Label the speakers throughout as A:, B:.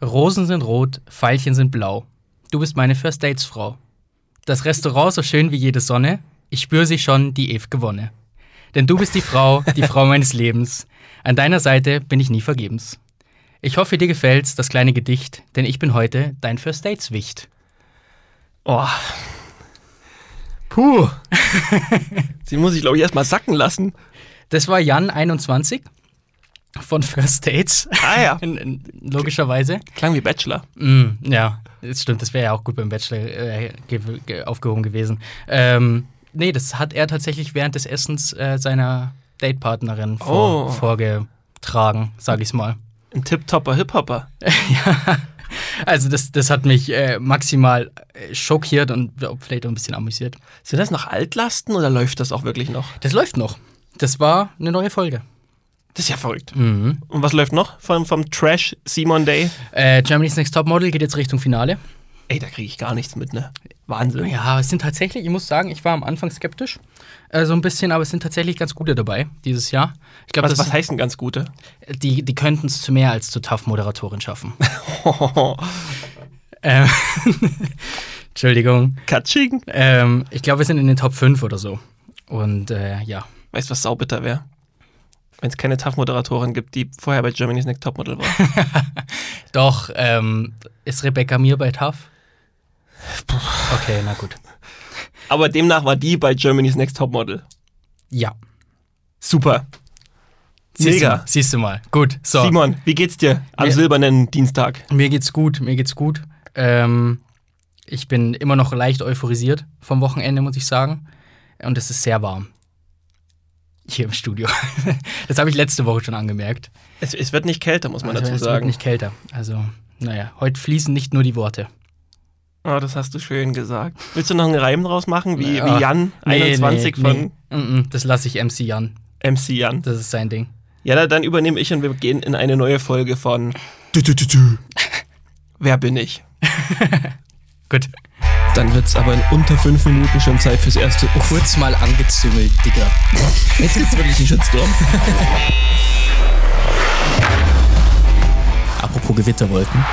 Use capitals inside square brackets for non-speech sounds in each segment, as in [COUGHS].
A: Rosen sind rot, Veilchen sind blau. Du bist meine First Dates Frau. Das Restaurant so schön wie jede Sonne. Ich spür sie schon, die ew'ge Wonne. Denn du bist die Frau, die Frau [LAUGHS] meines Lebens. An deiner Seite bin ich nie vergebens. Ich hoffe, dir gefällt's, das kleine Gedicht, denn ich bin heute dein First Dates Wicht.
B: Oh. Puh. [LAUGHS] Sie muss ich, glaube ich, erstmal sacken lassen.
A: Das war Jan 21 von First Dates.
B: Ah ja. [LAUGHS]
A: Logischerweise.
B: Klang wie Bachelor.
A: Mm, ja, das stimmt. Das wäre ja auch gut beim Bachelor äh, ge ge aufgehoben gewesen. Ähm, nee, das hat er tatsächlich während des Essens äh, seiner Datepartnerin vor
B: Oh.
A: vorgetragen, sag ich's mal.
B: Ein Tip-Topper, Hip-Hopper. [LAUGHS]
A: ja. Also das, das hat mich äh, maximal äh, schockiert und vielleicht auch ein bisschen amüsiert.
B: Sind das noch Altlasten oder läuft das auch wirklich noch?
A: Das läuft noch. Das war eine neue Folge.
B: Das ist ja verrückt.
A: Mhm.
B: Und was läuft noch vom, vom Trash Simon Day?
A: Äh, Germany's Next Topmodel geht jetzt Richtung Finale.
B: Ey, da kriege ich gar nichts mit, ne? Wahnsinn.
A: Ja, es sind tatsächlich, ich muss sagen, ich war am Anfang skeptisch, äh, so ein bisschen, aber es sind tatsächlich ganz gute dabei dieses Jahr. Ich glaube,
B: Was, was heißt denn ganz gute?
A: die, die könnten es zu mehr als zu Tough-Moderatorin schaffen. [LAUGHS] ähm, [LAUGHS] Entschuldigung.
B: Katsching.
A: Ähm, ich glaube, wir sind in den Top 5 oder so. Und äh, ja.
B: Weißt du, was saubitter wäre? Wenn es keine Tough-Moderatorin gibt, die vorher bei Germany's Next Topmodel war. [LAUGHS]
A: Doch, ähm, ist Rebecca Mir bei Tough? Okay, na gut.
B: Aber demnach war die bei Germany's Next Topmodel.
A: Ja.
B: Super.
A: Siehst
B: Mega.
A: Du mal, siehst du mal. Gut, so.
B: Simon, wie geht's dir am
A: Mir-
B: silbernen Dienstag?
A: Mir geht's gut, mir geht's gut. Ähm, ich bin immer noch leicht euphorisiert vom Wochenende, muss ich sagen. Und es ist sehr warm. Hier im Studio. [LAUGHS] das habe ich letzte Woche schon angemerkt.
B: Es, es wird nicht kälter, muss man
A: Also,
B: dazu
A: es wird
B: sagen.
A: nicht kälter. Also, naja, heute fließen nicht nur die Worte.
B: Oh, das hast du schön gesagt. Willst du noch einen Reim draus machen, wie,
A: Ja.
B: wie Jan
A: Nee,
B: 21
A: nee,
B: von
A: nee. Mm, mm, Das lasse ich MC Jan.
B: MC Jan?
A: Das ist sein Ding.
B: Ja, da- dann übernehme ich und wir gehen in eine neue Folge von. [LAUGHS] Wer bin ich?
A: Gut.
B: Dann wird's aber in unter fünf Minuten schon Zeit fürs erste Uff.
A: Kurz mal angezüngelt, Digga.
B: Jetzt gibt's wirklich einen Shitstorm.
A: Apropos Gewitterwolken.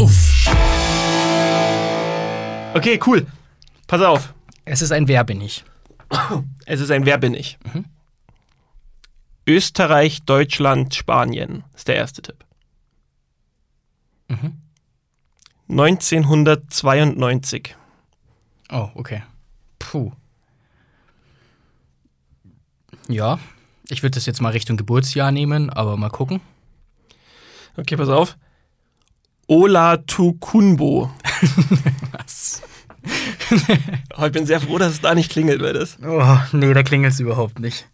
B: Uff. Okay, cool. Pass auf.
A: Es ist ein Wer bin ich.
B: Es ist ein Wer bin ich? Österreich, Deutschland, Spanien ist der erste Tipp. 1992.
A: Oh, okay. Puh. Ja, ich würde das jetzt mal Richtung Geburtsjahr nehmen, aber mal gucken.
B: Okay, pass auf. Ola Tukunbo. [LAUGHS]
A: Was? [LAUGHS]
B: Oh, ich bin sehr froh, dass es da nicht klingelt, weil das.
A: Oh, nee, da klingelt es überhaupt nicht.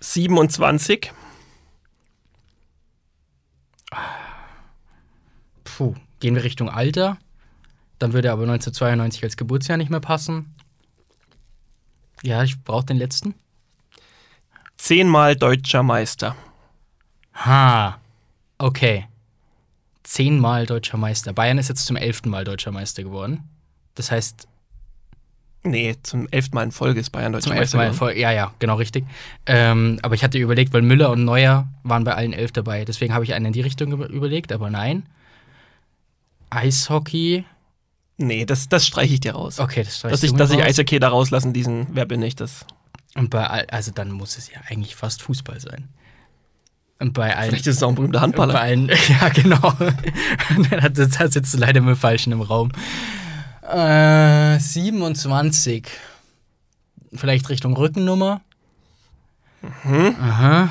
B: 27.
A: Puh. Gehen wir Richtung Alter? Dann würde aber 1992 als Geburtsjahr nicht mehr passen. Ja, ich brauche den letzten.
B: Zehnmal deutscher Meister.
A: Ha. Okay. Zehnmal deutscher Meister. Bayern ist jetzt zum elften Mal deutscher Meister geworden. Das heißt,
B: Nee, zum elften Mal in Folge ist Bayern deutscher
A: zum elften
B: Meister.
A: Mal. in. Folge- Ja, ja, genau richtig. Ähm, aber ich hatte überlegt, weil Müller und Neuer waren bei allen elf dabei. Deswegen habe ich einen in die Richtung über- überlegt, aber nein. Eishockey.
B: Nee, das, das streiche ich dir raus.
A: Okay, das
B: dass
A: streichst
B: ich,
A: du mir
B: dass ich
A: raus.
B: Eishockey da rauslassen, diesen Wer bin ich, das.
A: Und bei all, also dann muss es ja eigentlich fast Fußball sein. Und bei allen.
B: Vielleicht ist es auch ein berühmter
A: bei
B: Handballer.
A: allen, [LAUGHS] ja, genau. [LAUGHS] da sitzt du leider mit dem Falschen im Raum. Äh, 27. Vielleicht Richtung Rückennummer. Aha.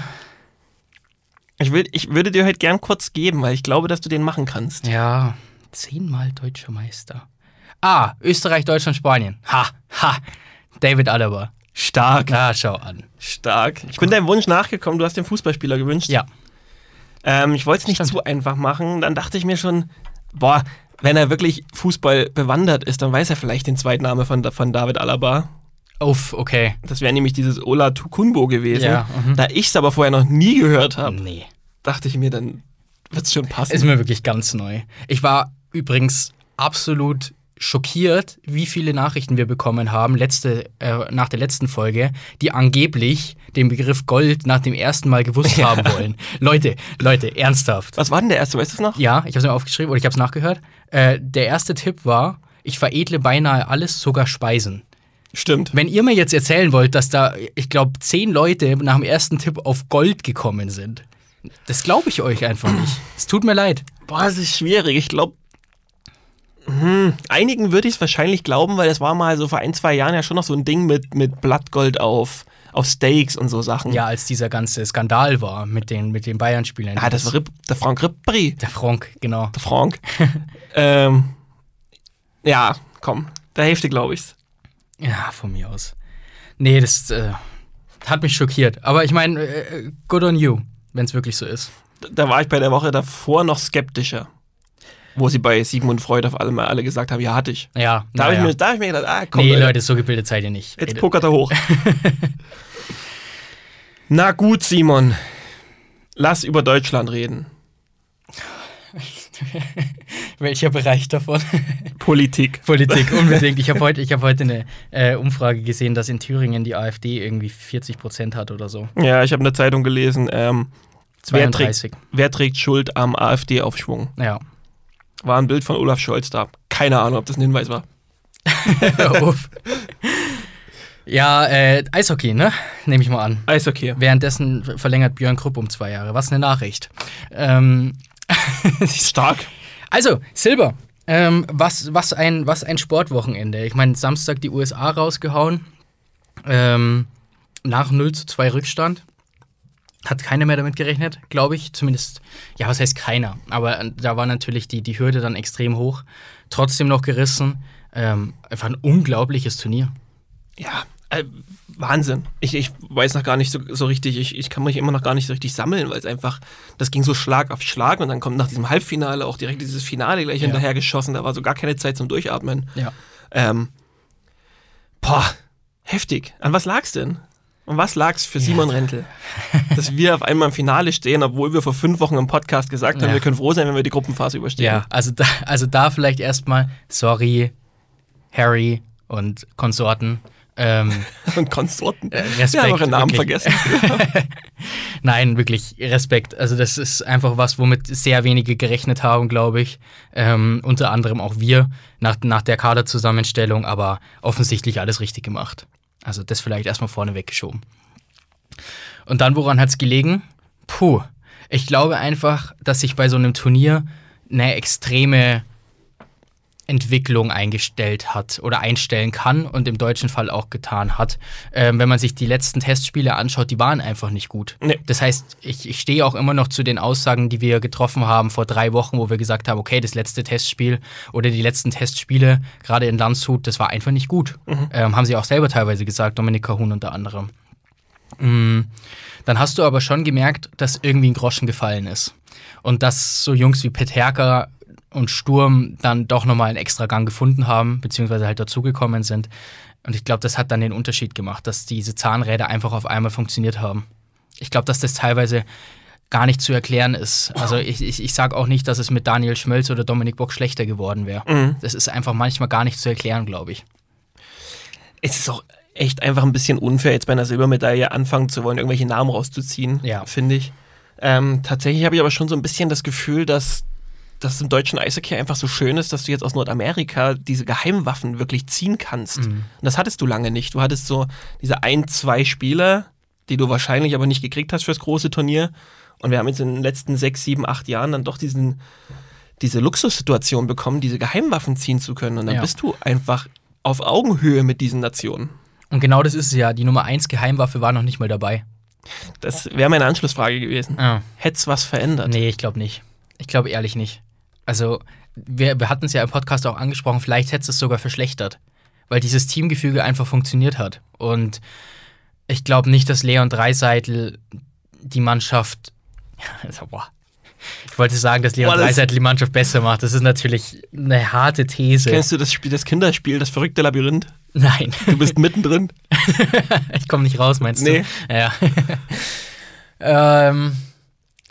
B: Ich, will, ich würde dir heute gern kurz geben, weil ich glaube, dass du den machen kannst.
A: Ja, zehnmal deutscher Meister. Ah, Österreich, Deutschland, Spanien. Ha, ha. David Alaba.
B: Stark.
A: Ah, schau an.
B: Stark. Ich bin deinem Wunsch nachgekommen, du hast den Fußballspieler gewünscht.
A: Ja.
B: Ähm, ich wollte es nicht
A: Stimmt.
B: zu einfach machen. Dann dachte ich mir schon, boah, wenn er wirklich Fußball bewandert ist, dann weiß er vielleicht den Zweitname von, von David Alaba.
A: Uff, okay.
B: Das wäre nämlich dieses Ola Tukunbo gewesen.
A: Ja, mhm.
B: Da ich es aber vorher noch nie gehört habe,
A: Nee.
B: dachte ich mir, dann wird es schon passen.
A: Ist mir wirklich ganz neu. Ich war übrigens absolut schockiert, wie viele Nachrichten wir bekommen haben letzte, äh, nach der letzten Folge, die angeblich den Begriff Gold nach dem ersten Mal gewusst [LAUGHS]
B: Ja.
A: haben wollen. Leute, Leute, ernsthaft.
B: Was war denn der erste, weißt du es noch?
A: Ja, ich habe es mir aufgeschrieben oder ich habe es nachgehört. Äh, der erste Tipp war, ich veredle beinahe alles, sogar Speisen.
B: Stimmt.
A: Wenn ihr mir jetzt erzählen wollt, dass da, ich glaube, zehn Leute nach dem ersten Tipp auf Gold gekommen sind, das glaube ich euch einfach nicht. Es tut mir leid.
B: Boah, das ist schwierig. Ich glaube, hm, einigen würde ich es wahrscheinlich glauben, weil das war mal so vor ein, zwei Jahren ja schon noch so ein Ding mit, mit Blattgold auf, auf Steaks und so Sachen.
A: Ja, als dieser ganze Skandal war mit den, mit den Bayern-Spielern.
B: Ah, das war Ripp, der Frank Rippri.
A: der Frank, genau.
B: Der Frank. [LAUGHS] ähm, ja, komm. Der Hälfte glaube ich's.
A: Ja, von mir aus. Nee, das äh, hat mich schockiert. Aber ich meine, äh, good on you, wenn es wirklich so ist.
B: Da war ich bei der Woche davor noch skeptischer. Wo sie bei Sigmund Freud auf alle, alle gesagt haben, ja, hatte ich.
A: Ja,
B: Da habe ich,
A: naja.
B: mir- da hab ich mir gedacht, ah, komm,
A: Nee,
B: Leute,
A: Leute, so gebildet seid ihr nicht.
B: jetzt pokert er hoch. [LAUGHS] Na gut, Simon. Lass über Deutschland reden. [LAUGHS]
A: Welcher Bereich davon?
B: Politik.
A: Politik, [LAUGHS] unbedingt. Ich habe heute, ich hab heute eine äh, Umfrage gesehen, dass in Thüringen die AfD irgendwie 40 Prozent hat oder so.
B: Ja, ich habe in der Zeitung gelesen, ähm, wer, trägt,
A: 32.
B: wer trägt Schuld am AfD-Aufschwung?
A: Ja.
B: War ein Bild von Olaf Scholz da. Keine Ahnung, ob das ein Hinweis war. [LAUGHS]
A: Ja, äh, Eishockey, ne? Nehme ich mal an.
B: Eishockey.
A: Währenddessen verlängert Björn Krupp um zwei Jahre. Was eine Nachricht. Ähm, [LAUGHS]
B: Stark.
A: also, Silber. Ähm, was, was, ein, was ein Sportwochenende. Ich meine, Samstag die USA rausgehauen. Ähm, nach 0 zu 2 Rückstand. Hat keiner mehr damit gerechnet, glaube ich. Zumindest, ja, was heißt keiner? Aber äh, da war natürlich die, die Hürde dann extrem hoch. Trotzdem noch gerissen. Ähm, einfach ein unglaubliches Turnier.
B: Ja, äh, Wahnsinn. Ich, ich weiß noch gar nicht so, so richtig, ich, ich kann mich immer noch gar nicht so richtig sammeln, weil es einfach, das ging so Schlag auf Schlag und dann kommt nach diesem Halbfinale auch direkt dieses Finale gleich
A: Ja.
B: hinterher geschossen. Da war so gar keine Zeit zum Durchatmen.
A: Ja.
B: Ähm, boah, heftig. An was lag's denn? An was lag's für Simon Rentel? Dass wir auf einmal im Finale stehen, obwohl wir vor fünf Wochen im Podcast gesagt haben,
A: Ja.
B: wir können froh sein, wenn wir die Gruppenphase überstehen.
A: Ja, also da, also da vielleicht erstmal, sorry, Harry und Konsorten. Ähm, [LAUGHS]
B: Und Konsorten.
A: Äh, Respekt,
B: Wir haben eure Namen
A: wirklich.
B: vergessen. [LAUGHS]
A: nein, wirklich Respekt. Also das ist einfach was, womit sehr wenige gerechnet haben, glaube ich. Ähm, unter anderem auch wir nach, nach der Kaderzusammenstellung, aber offensichtlich alles richtig gemacht. Also das vielleicht erstmal vorne weggeschoben. Und dann, woran hat es gelegen? Puh, ich glaube einfach, dass sich bei so einem Turnier eine extreme Entwicklung eingestellt hat oder einstellen kann und im deutschen Fall auch getan hat. Ähm, wenn man sich die letzten Testspiele anschaut, die waren einfach nicht gut.
B: Nee.
A: Das heißt, ich, ich stehe auch immer noch zu den Aussagen, die wir getroffen haben vor drei Wochen, wo wir gesagt haben, okay, das letzte Testspiel oder die letzten Testspiele, gerade in Landshut, das war einfach nicht gut. Ähm, haben sie auch selber teilweise gesagt, Dominika Huhn unter anderem. Mm, Dann hast du aber schon gemerkt, dass irgendwie ein Groschen gefallen ist. Und dass so Jungs wie Peterka und Sturm dann doch nochmal einen extra Gang gefunden haben, beziehungsweise halt dazugekommen sind. Und ich glaube, das hat dann den Unterschied gemacht, dass diese Zahnräder einfach auf einmal funktioniert haben. Ich glaube, dass das teilweise gar nicht zu erklären ist. Also ich, ich, ich sage auch nicht, dass es mit Daniel Schmölz oder Dominik Bock schlechter geworden wäre.
B: Mhm.
A: Das ist einfach manchmal gar nicht zu erklären, glaube ich.
B: Es ist auch echt einfach ein bisschen unfair, jetzt bei einer Silbermedaille anfangen zu wollen, irgendwelche Namen rauszuziehen,
A: Ja.
B: finde ich. Ähm, tatsächlich habe ich aber schon so ein bisschen das Gefühl, dass dass es im deutschen Eishockey einfach so schön ist, dass du jetzt aus Nordamerika diese Geheimwaffen wirklich ziehen kannst.
A: Mhm.
B: Und das hattest du lange nicht. Du hattest so diese ein, zwei Spieler, die du wahrscheinlich aber nicht gekriegt hast fürs große Turnier. Und wir haben jetzt in den letzten sechs, sieben, acht Jahren dann doch diesen, diese Luxussituation bekommen, diese Geheimwaffen ziehen zu können. Und dann
A: Ja.
B: bist du einfach auf Augenhöhe mit diesen Nationen.
A: Und genau das ist es ja. Die Nummer 1 Geheimwaffe war noch nicht mal dabei.
B: Das wäre meine Anschlussfrage gewesen.
A: Ja.
B: Hätt's was verändert?
A: Nee, ich glaube nicht. Ich glaube ehrlich nicht. Also, wir, wir hatten es ja im Podcast auch angesprochen, vielleicht hätte es sogar verschlechtert, weil dieses Teamgefüge einfach funktioniert hat. Und ich glaube nicht, dass Leon Dreiseitel die Mannschaft. [LAUGHS] Also, boah. Ich wollte sagen, dass Leon
B: Boah, das-
A: Dreiseitel die Mannschaft besser macht. Das ist natürlich eine harte These.
B: Kennst du das Spiel, das Kinderspiel, das verrückte Labyrinth?
A: Nein,
B: Du bist mittendrin. [LAUGHS]
A: ich komme nicht raus, meinst
B: Nee.
A: du? Ja. [LAUGHS] ähm,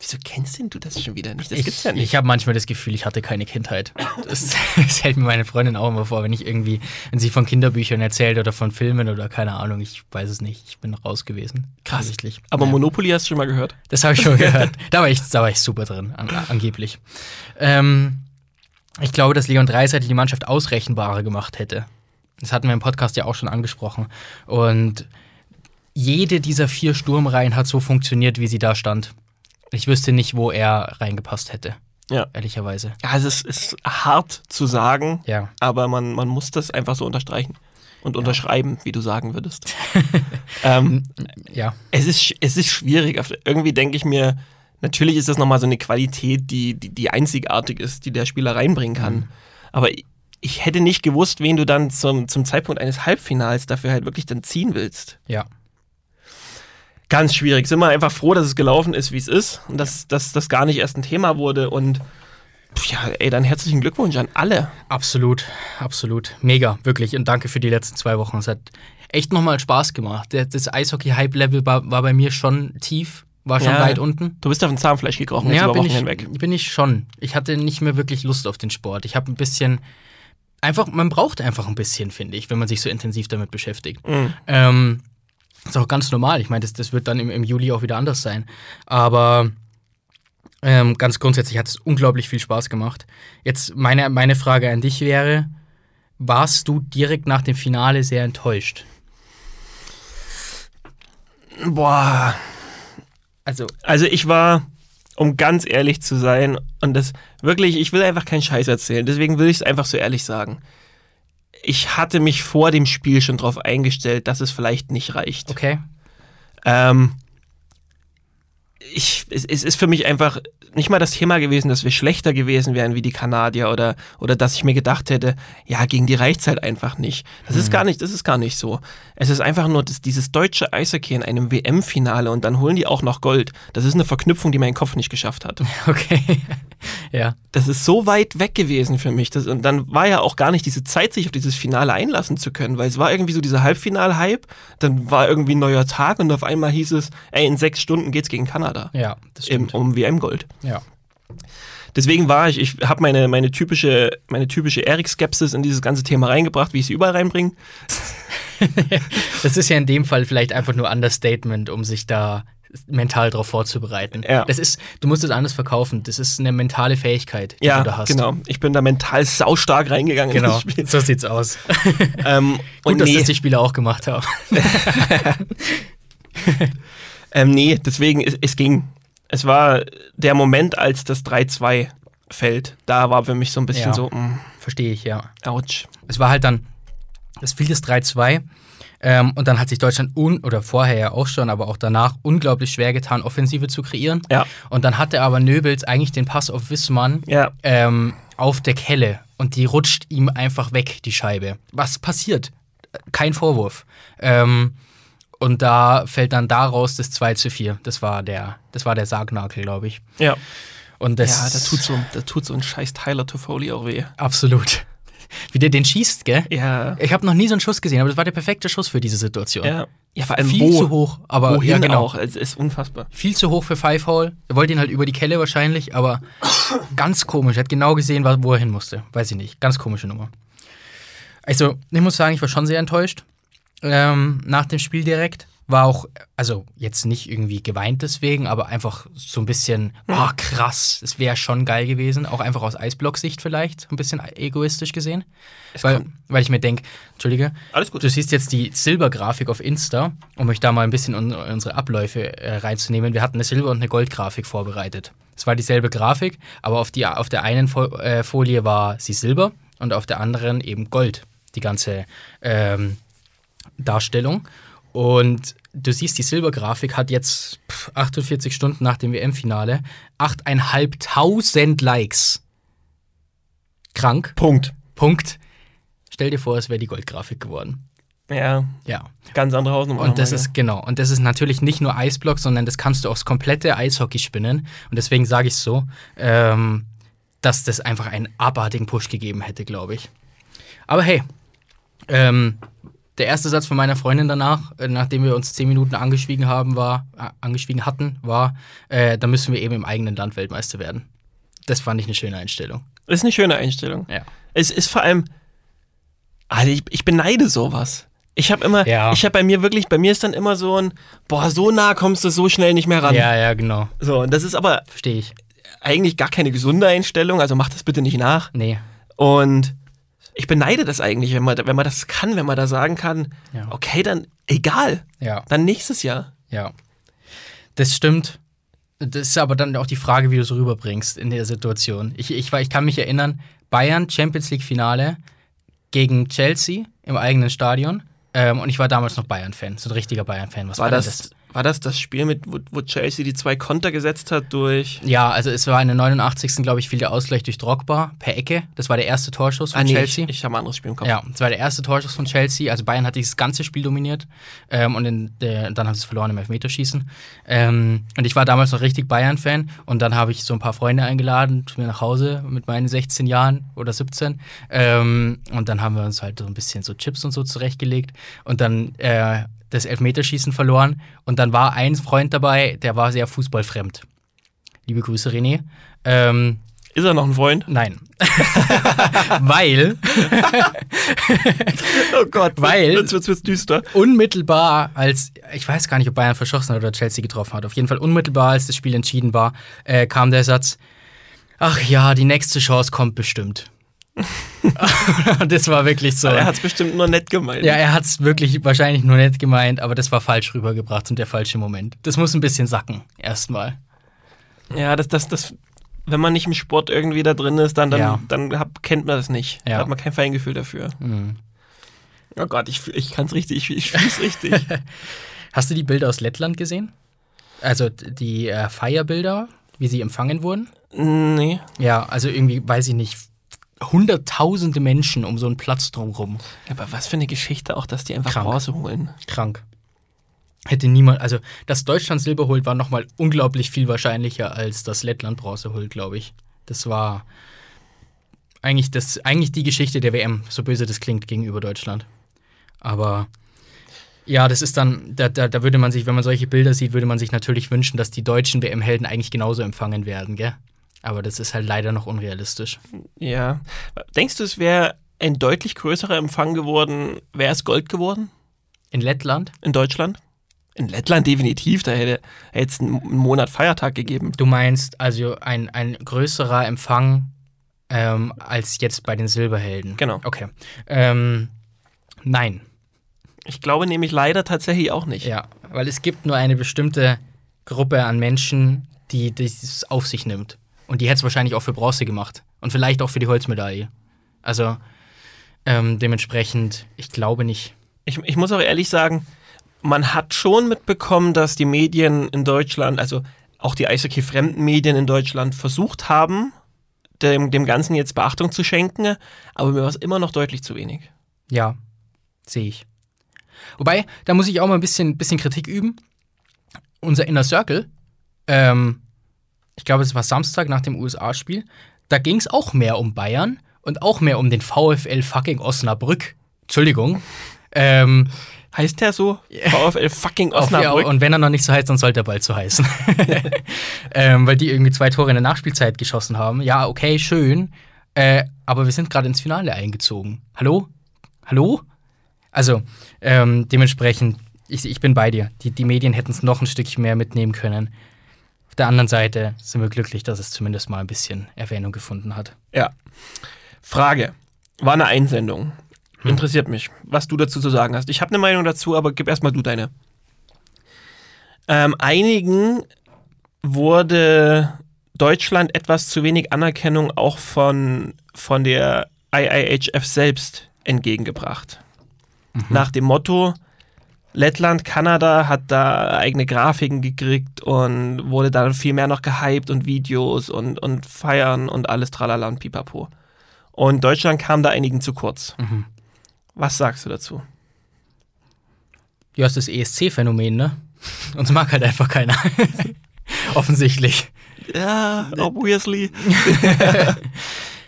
B: Wieso kennst denn du das schon wieder nicht? Das
A: ich,
B: gibt's ja nicht.
A: Ich habe manchmal das Gefühl, ich hatte keine Kindheit. Das, [LAUGHS] das, hält mir meine Freundin auch immer vor, wenn ich irgendwie, wenn sie von Kinderbüchern erzählt oder von Filmen oder keine Ahnung, ich weiß es nicht. Ich bin raus gewesen.
B: Krass. Aber ja. Monopoly hast du schon mal gehört?
A: Das habe ich schon [LAUGHS] gehört. Da war ich, da war ich super drin, an, angeblich. Ähm, ich glaube, dass Leon Dreiseitel die Mannschaft ausrechenbarer gemacht hätte. Das hatten wir im Podcast ja auch schon angesprochen. Und jede dieser vier Sturmreihen hat so funktioniert, wie sie da stand. Ich wüsste nicht, wo er reingepasst hätte. Ja. Ehrlicherweise.
B: Ja, also es ist hart zu sagen,
A: ja.
B: aber man, man muss das einfach so unterstreichen und ja. unterschreiben, wie du sagen würdest. [LAUGHS] ähm,
A: ja.
B: Es ist, es ist schwierig. Irgendwie denke ich mir, natürlich ist das nochmal so eine Qualität, die, die, die, einzigartig ist, die der Spieler reinbringen kann. Mhm. Aber ich hätte nicht gewusst, wen du dann zum, zum Zeitpunkt eines Halbfinals dafür halt wirklich dann ziehen willst.
A: Ja
B: ganz schwierig. Sind wir einfach froh, dass es gelaufen ist, wie es ist und dass, dass das gar nicht erst ein Thema wurde und ja, ey, dann herzlichen Glückwunsch an alle.
A: Absolut, absolut. Mega, wirklich. Und danke für die letzten zwei Wochen. Es hat echt nochmal Spaß gemacht. Das Eishockey-Hype-Level war, war, bei mir schon tief, war schon ja, weit unten.
B: Du bist auf ein Zahnfleisch gekrochen ja,
A: über
B: Wochen
A: ich,
B: hinweg.
A: bin ich schon. Ich hatte nicht mehr wirklich Lust auf den Sport. Ich habe ein bisschen, einfach, man braucht einfach ein bisschen, finde ich, wenn man sich so intensiv damit beschäftigt. Mhm. Ähm, das ist auch ganz normal. Ich meine, das, das wird dann im, im Juli auch wieder anders sein. Aber ähm, ganz grundsätzlich hat es unglaublich viel Spaß gemacht. Jetzt meine, meine Frage an dich wäre, warst du direkt nach dem Finale sehr enttäuscht?
B: Boah. Also, also ich war, um ganz ehrlich zu sein, und das wirklich, ich will einfach keinen Scheiß erzählen, deswegen will ich es einfach so ehrlich sagen ich hatte mich vor dem Spiel schon darauf eingestellt, dass es vielleicht nicht reicht.
A: Okay.
B: Ähm, ich, es, es ist für mich einfach nicht mal das Thema gewesen, dass wir schlechter gewesen wären wie die Kanadier oder, oder dass ich mir gedacht hätte, ja, gegen die reicht es halt einfach nicht. Das mhm. ist gar nicht, das ist gar nicht so. Es ist einfach nur das, dieses deutsche Eishockey in einem WM-Finale und dann holen die auch noch Gold. Das ist eine Verknüpfung, die mein Kopf nicht geschafft hat. [LAUGHS]
A: Okay. [LAUGHS] ja.
B: Das ist so weit weg gewesen für mich. Das, und dann war ja auch gar nicht diese Zeit, sich auf dieses Finale einlassen zu können, weil es war irgendwie so dieser Halbfinal-Hype, dann war irgendwie ein neuer Tag und auf einmal hieß es, ey, in sechs Stunden geht's gegen Kanada.
A: Ja,
B: das stimmt. Im, um WM-Gold.
A: Ja.
B: Deswegen war ich, ich habe meine, meine typische, meine typische Erik-Skepsis in dieses ganze Thema reingebracht, wie ich sie überall reinbringe. [LAUGHS]
A: das ist ja in dem Fall vielleicht einfach nur Understatement, um sich da mental darauf vorzubereiten.
B: Ja.
A: Das ist, du musst es anders verkaufen. Das ist eine mentale Fähigkeit,
B: die ja, du da hast. Genau. Ich bin da mental saustark reingegangen.
A: Genau. So sieht's aus. [LAUGHS] ähm, Gut, dass nee. das die Spieler auch gemacht haben. [LAUGHS]
B: ähm, nee, deswegen, es, es ging. Es war der Moment, als das 3-2 fällt. Da war für mich so ein bisschen
A: ja,
B: so. Mh.
A: Mm. Verstehe ich, ja.
B: Autsch.
A: Es war halt dann, es fiel das 3-2 ähm, und dann hat sich Deutschland un oder vorher ja auch schon, aber auch danach unglaublich schwer getan, Offensive zu kreieren.
B: Ja.
A: Und dann hatte aber Nöbels eigentlich den Pass auf Wissmann
B: ja.
A: ähm, auf der Kelle und die rutscht ihm einfach weg, die Scheibe. Was passiert? Kein Vorwurf. Ähm, und da fällt dann daraus das 2 zu 4. Das war der, das war der Sargnagel, glaube ich.
B: Ja.
A: Und das,
B: ja, da tut, so, da tut so ein scheiß Tyler Toffoli auch weh.
A: Absolut. Wie der den schießt, gell?
B: Ja.
A: Ich habe noch nie so einen Schuss gesehen, aber das war der perfekte Schuss für diese Situation.
B: Ja.
A: Ja, vor allem viel wo, zu hoch, aber
B: wohin ja, genau. auch. Es ist unfassbar.
A: Viel zu hoch für Five Hall. Er wollte ihn halt über die Kelle wahrscheinlich, aber ganz komisch. Er hat genau gesehen, wo er hin musste. Weiß ich nicht. Ganz komische Nummer. Also, ich muss sagen, ich war schon sehr enttäuscht ähm, nach dem Spiel direkt war auch, also jetzt nicht irgendwie geweint deswegen, aber einfach so ein bisschen, oh krass, es wäre schon geil gewesen, auch einfach aus Eisblock-Sicht vielleicht, ein bisschen egoistisch gesehen. weil, weil ich mir denke, Entschuldige,
B: Alles gut.
A: du siehst jetzt die Silbergrafik auf Insta, um euch da mal ein bisschen in unsere Abläufe äh, reinzunehmen. Wir hatten eine Silber- und eine Goldgrafik vorbereitet. Es war dieselbe Grafik, aber auf, die, auf der einen Fo äh, Folie war sie Silber und auf der anderen eben Gold, die ganze ähm, Darstellung. Und du siehst, die Silbergrafik hat jetzt 48 Stunden nach dem WM-Finale 8.500 Likes. Krank.
B: Punkt.
A: Punkt. Stell dir vor, es wäre die Goldgrafik geworden.
B: Ja.
A: Ja.
B: Ganz andere Hausnummer.
A: Und das mal, ist, ja. genau. Und das ist natürlich nicht nur Eisblock, sondern das kannst du aufs komplette Eishockey spinnen. Und deswegen sage ich so, ähm, dass das einfach einen abartigen Push gegeben hätte, glaube ich. Aber hey, ähm, Der erste Satz von meiner Freundin danach, äh, nachdem wir uns zehn Minuten angeschwiegen haben, war, äh, angeschwiegen hatten, war, äh, da müssen wir eben im eigenen Land Weltmeister werden. Das fand ich eine schöne Einstellung.
B: Das ist eine schöne Einstellung.
A: Ja.
B: Es ist vor allem, also ich, ich beneide sowas. Ich habe immer,
A: Ja.
B: ich habe bei mir wirklich, bei mir ist dann immer so ein, boah, so nah kommst du so schnell nicht mehr ran.
A: Ja, ja, genau.
B: So, und das ist aber
A: Verstehe ich.
B: eigentlich gar keine gesunde Einstellung, also mach das bitte nicht nach.
A: Nee.
B: Und ich beneide das eigentlich, wenn man, wenn man das kann, wenn man da sagen kann,
A: Ja.
B: okay, dann egal,
A: Ja.
B: dann nächstes Jahr.
A: Ja. Das stimmt. Das ist aber dann auch die Frage, wie du es rüberbringst in der Situation. Ich, ich, war- ich kann mich erinnern, Bayern Champions League Finale gegen Chelsea im eigenen Stadion. Ähm, und ich war damals noch Bayern-Fan, so ein richtiger Bayern-Fan. Was
B: War
A: denn
B: das, war das das Spiel, mit, wo, wo Chelsea die zwei Konter gesetzt hat durch.
A: Ja, also es war in der 89. glaube ich, fiel der Ausgleich durch Drogba per Ecke. Das war der erste Torschuss von
B: Ah, nee,
A: Chelsea.
B: ich, ich habe ein anderes Spiel im Kopf.
A: Ja, das war der erste Torschuss von Chelsea. Also Bayern hat dieses ganze Spiel dominiert ähm, und in der, dann haben sie es verloren im Elfmeterschießen. Ähm, und ich war damals noch richtig Bayern-Fan und dann habe ich so ein paar Freunde eingeladen zu mir nach Hause mit meinen 16 Jahren oder 17. Ähm, und dann haben wir uns halt so ein bisschen so Chips und so zurechtgelegt und dann äh, das Elfmeterschießen verloren. Und dann war ein Freund dabei, der war sehr fußballfremd. Liebe Grüße, René. Ähm,
B: Ist er noch ein Freund?
A: nein. [LAUGHS] Weil [LAUGHS]
B: Oh Gott,
A: Weil-
B: jetzt wird's, wird's düster.
A: unmittelbar als, ich weiß gar nicht, ob Bayern verschossen hat oder Chelsea getroffen hat, auf jeden Fall unmittelbar, als das Spiel entschieden war, äh, kam der Satz, ach ja, die nächste Chance kommt bestimmt. [LAUGHS] Das war wirklich so.
B: Er hat's bestimmt nur nett gemeint.
A: Ja, er hat es wirklich wahrscheinlich nur nett gemeint, aber das war falsch rübergebracht und der falsche Moment. Das muss ein bisschen sacken, erstmal.
B: Ja, das, das, das, wenn man nicht im Sport irgendwie da drin ist, dann, dann,
A: Ja.
B: dann hab, kennt man das nicht.
A: Ja.
B: Da hat man kein Feingefühl dafür.
A: Mhm.
B: Oh Gott, ich, ich kann's richtig, ich, ich fühl's richtig. [LAUGHS]
A: Hast du die Bilder aus Lettland gesehen? Also die äh, Feierbilder, wie sie empfangen wurden?
B: nee.
A: Ja, also irgendwie, weiß ich nicht, hunderttausende Menschen um so einen Platz drumherum.
B: Aber was für eine Geschichte auch, dass die einfach
A: Krank.
B: Bronze holen.
A: Krank. Hätte niemand, also dass Deutschland Silber holt, war nochmal unglaublich viel wahrscheinlicher, als dass Lettland Bronze holt, glaube ich. Das war eigentlich, das, eigentlich die Geschichte der WM, so böse das klingt, gegenüber Deutschland. Aber ja, das ist dann, da, da, da würde man sich, wenn man solche Bilder sieht, würde man sich natürlich wünschen, dass die deutschen WM-Helden eigentlich genauso empfangen werden, gell? Aber das ist halt leider noch unrealistisch.
B: Ja. Denkst du, es wäre ein deutlich größerer Empfang geworden, wäre es Gold geworden
A: In Lettland?
B: in Deutschland? In Lettland definitiv, da hätte es einen einen Monat Feiertag gegeben.
A: Du meinst also ein, ein größerer Empfang ähm, als jetzt bei den Silberhelden?
B: Genau.
A: Okay. Ähm, nein.
B: Ich glaube nämlich leider tatsächlich auch nicht.
A: Ja, weil es gibt nur eine bestimmte Gruppe an Menschen, die das auf sich nimmt. Und die hätte es wahrscheinlich auch für Bronze gemacht. Und vielleicht auch für die Holzmedaille. Also ähm, dementsprechend, ich glaube nicht.
B: Ich, ich muss auch ehrlich sagen, man hat schon mitbekommen, dass die Medien in Deutschland, also auch die Eishockey-fremden Medien in Deutschland, versucht haben, dem, dem Ganzen jetzt Beachtung zu schenken, aber mir war es immer noch deutlich zu wenig.
A: Ja, sehe ich. Wobei, da muss ich auch mal ein bisschen, bisschen Kritik üben. Unser Inner Circle, ähm, ich glaube, es war Samstag nach dem USA-Spiel, da ging es auch mehr um Bayern und auch mehr um den VfL fucking Osnabrück. Entschuldigung. Ähm,
B: Heißt der so? VfL fucking Osnabrück?
A: und wenn er noch nicht so heißt, dann sollte er bald so heißen. [LAUGHS] ähm, weil die irgendwie zwei Tore in der Nachspielzeit geschossen haben. Ja, okay, schön. Äh, aber wir sind gerade ins Finale eingezogen. Hallo? Hallo? Also, ähm, dementsprechend, ich, ich bin bei dir. Die, die Medien hätten es noch ein Stückchen mehr mitnehmen können. Auf der anderen Seite sind wir glücklich, dass es zumindest mal ein bisschen Erwähnung gefunden hat.
B: Ja. Frage. War eine Einsendung. Interessiert mich, was du dazu zu sagen hast. Ich habe eine Meinung dazu, aber gib erstmal du deine. Ähm, einigen wurde Deutschland etwas zu wenig Anerkennung auch von, von der IIHF selbst entgegengebracht. Nach dem Motto, Lettland, Kanada hat da eigene Grafiken gekriegt und wurde dann viel mehr noch gehypt und Videos und, und Feiern und alles tralala und pipapo. Und Deutschland kam da einigen zu kurz.
A: Mhm.
B: Was sagst du dazu?
A: Ja, ist das ESC-Phänomen, ne? [LAUGHS] Uns mag halt einfach keiner. [LAUGHS] Offensichtlich.
B: Ja, obviously. [LAUGHS]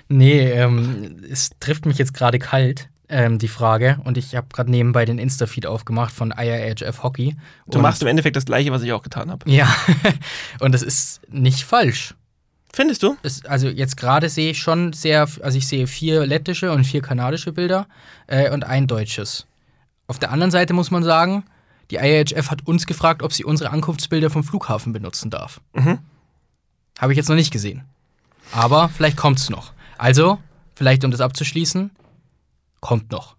A: Nee, ähm, es trifft mich jetzt gerade kalt, ähm, die Frage. Und ich habe gerade nebenbei den Insta-Feed aufgemacht von IIHF Hockey.
B: Du machst im Endeffekt das Gleiche, was ich auch getan habe.
A: Ja, [LAUGHS] und das ist nicht falsch.
B: Findest du?
A: Es, also jetzt gerade sehe ich schon sehr, also ich sehe vier lettische und vier kanadische Bilder äh, und ein deutsches. Auf der anderen Seite muss man sagen, die IIHF hat uns gefragt, ob sie unsere Ankunftsbilder vom Flughafen benutzen darf.
B: Mhm.
A: Habe ich jetzt noch nicht gesehen. Aber vielleicht kommt es noch. Also, vielleicht um das abzuschließen, kommt noch.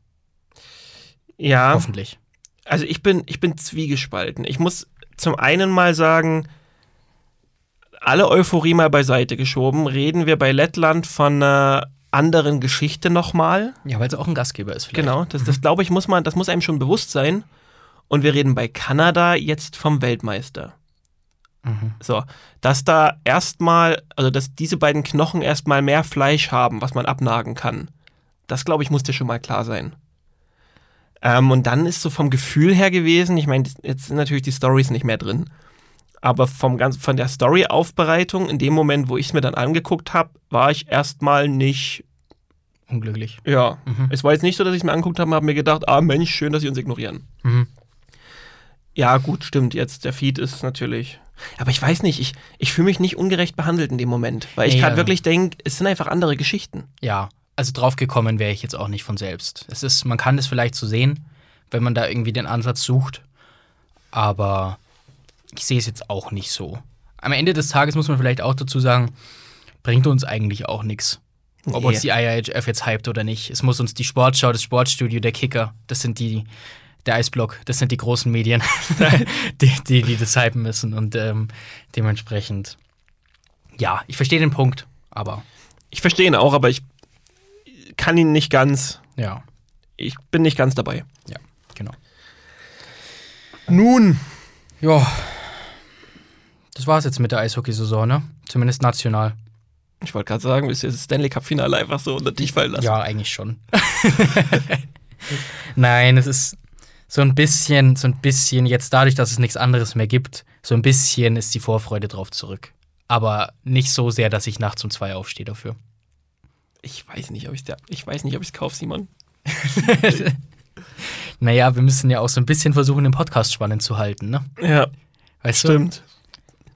B: Ja.
A: Hoffentlich.
B: Also ich bin, ich bin zwiegespalten. Ich muss zum einen mal sagen, alle Euphorie mal beiseite geschoben, reden wir bei Lettland von einer anderen Geschichte nochmal.
A: Ja, weil es auch ein Gastgeber ist vielleicht.
B: Genau, das, das glaube ich, muss man, das muss einem schon bewusst sein. Und wir reden bei Kanada jetzt vom Weltmeister.
A: Mhm.
B: So, dass da erstmal, also dass diese beiden Knochen erstmal mehr Fleisch haben, was man abnagen kann. Das glaube ich, muss dir schon mal klar sein. Ähm, und dann ist so vom Gefühl her gewesen, ich meine, jetzt sind natürlich die Stories nicht mehr drin, aber vom ganz, von der Story-Aufbereitung, in dem Moment, wo ich es mir dann angeguckt habe, war ich erstmal nicht,
A: Unglücklich.
B: ja,
A: Mhm.
B: es war jetzt nicht so, dass ich es mir angeguckt habe und habe mir gedacht, ah Mensch, schön, dass sie uns ignorieren.
A: Mhm.
B: Ja, gut, stimmt. Jetzt der Feed ist natürlich. Aber ich weiß nicht, ich, ich fühle mich nicht ungerecht behandelt in dem Moment, weil ich
A: Nee,
B: gerade
A: also-
B: wirklich denke, es sind einfach andere Geschichten.
A: Ja, also drauf gekommen wäre ich jetzt auch nicht von selbst. Es ist, man kann das vielleicht so sehen, wenn man da irgendwie den Ansatz sucht, aber ich sehe es jetzt auch nicht so. Am Ende des Tages muss man vielleicht auch dazu sagen, bringt uns eigentlich auch nichts. Ob uns die IIHF jetzt hypt oder nicht. Es muss uns die Sportschau, das Sportstudio, der Kicker, das sind die, der Eisblock, das sind die großen Medien, [LAUGHS] die, die, die das hypen müssen. Und ähm, dementsprechend, ja, ich verstehe den Punkt, aber
B: Ich verstehe ihn auch, aber ich kann ihn nicht ganz.
A: ja,
B: Ich bin nicht ganz dabei.
A: ja, genau.
B: Nun,
A: Ja, das war's jetzt mit der Eishockeysaison, ne? Zumindest national.
B: ich wollte gerade sagen, willst du das Stanley Cup-Finale einfach so unter dich fallen lassen?
A: Ja, eigentlich schon. [LAUGHS] Nein, es ist so ein bisschen, so ein bisschen, jetzt dadurch, dass es nichts anderes mehr gibt, so ein bisschen ist die Vorfreude drauf zurück. Aber nicht so sehr, dass ich nachts um zwei aufstehe dafür.
B: Ich weiß nicht, ob ich ich weiß nicht, ob ich es kaufe, Simon. [LAUGHS]
A: Naja, wir müssen ja auch so ein bisschen versuchen, den Podcast spannend zu halten, ne?
B: Ja,
A: Weißt
B: stimmt.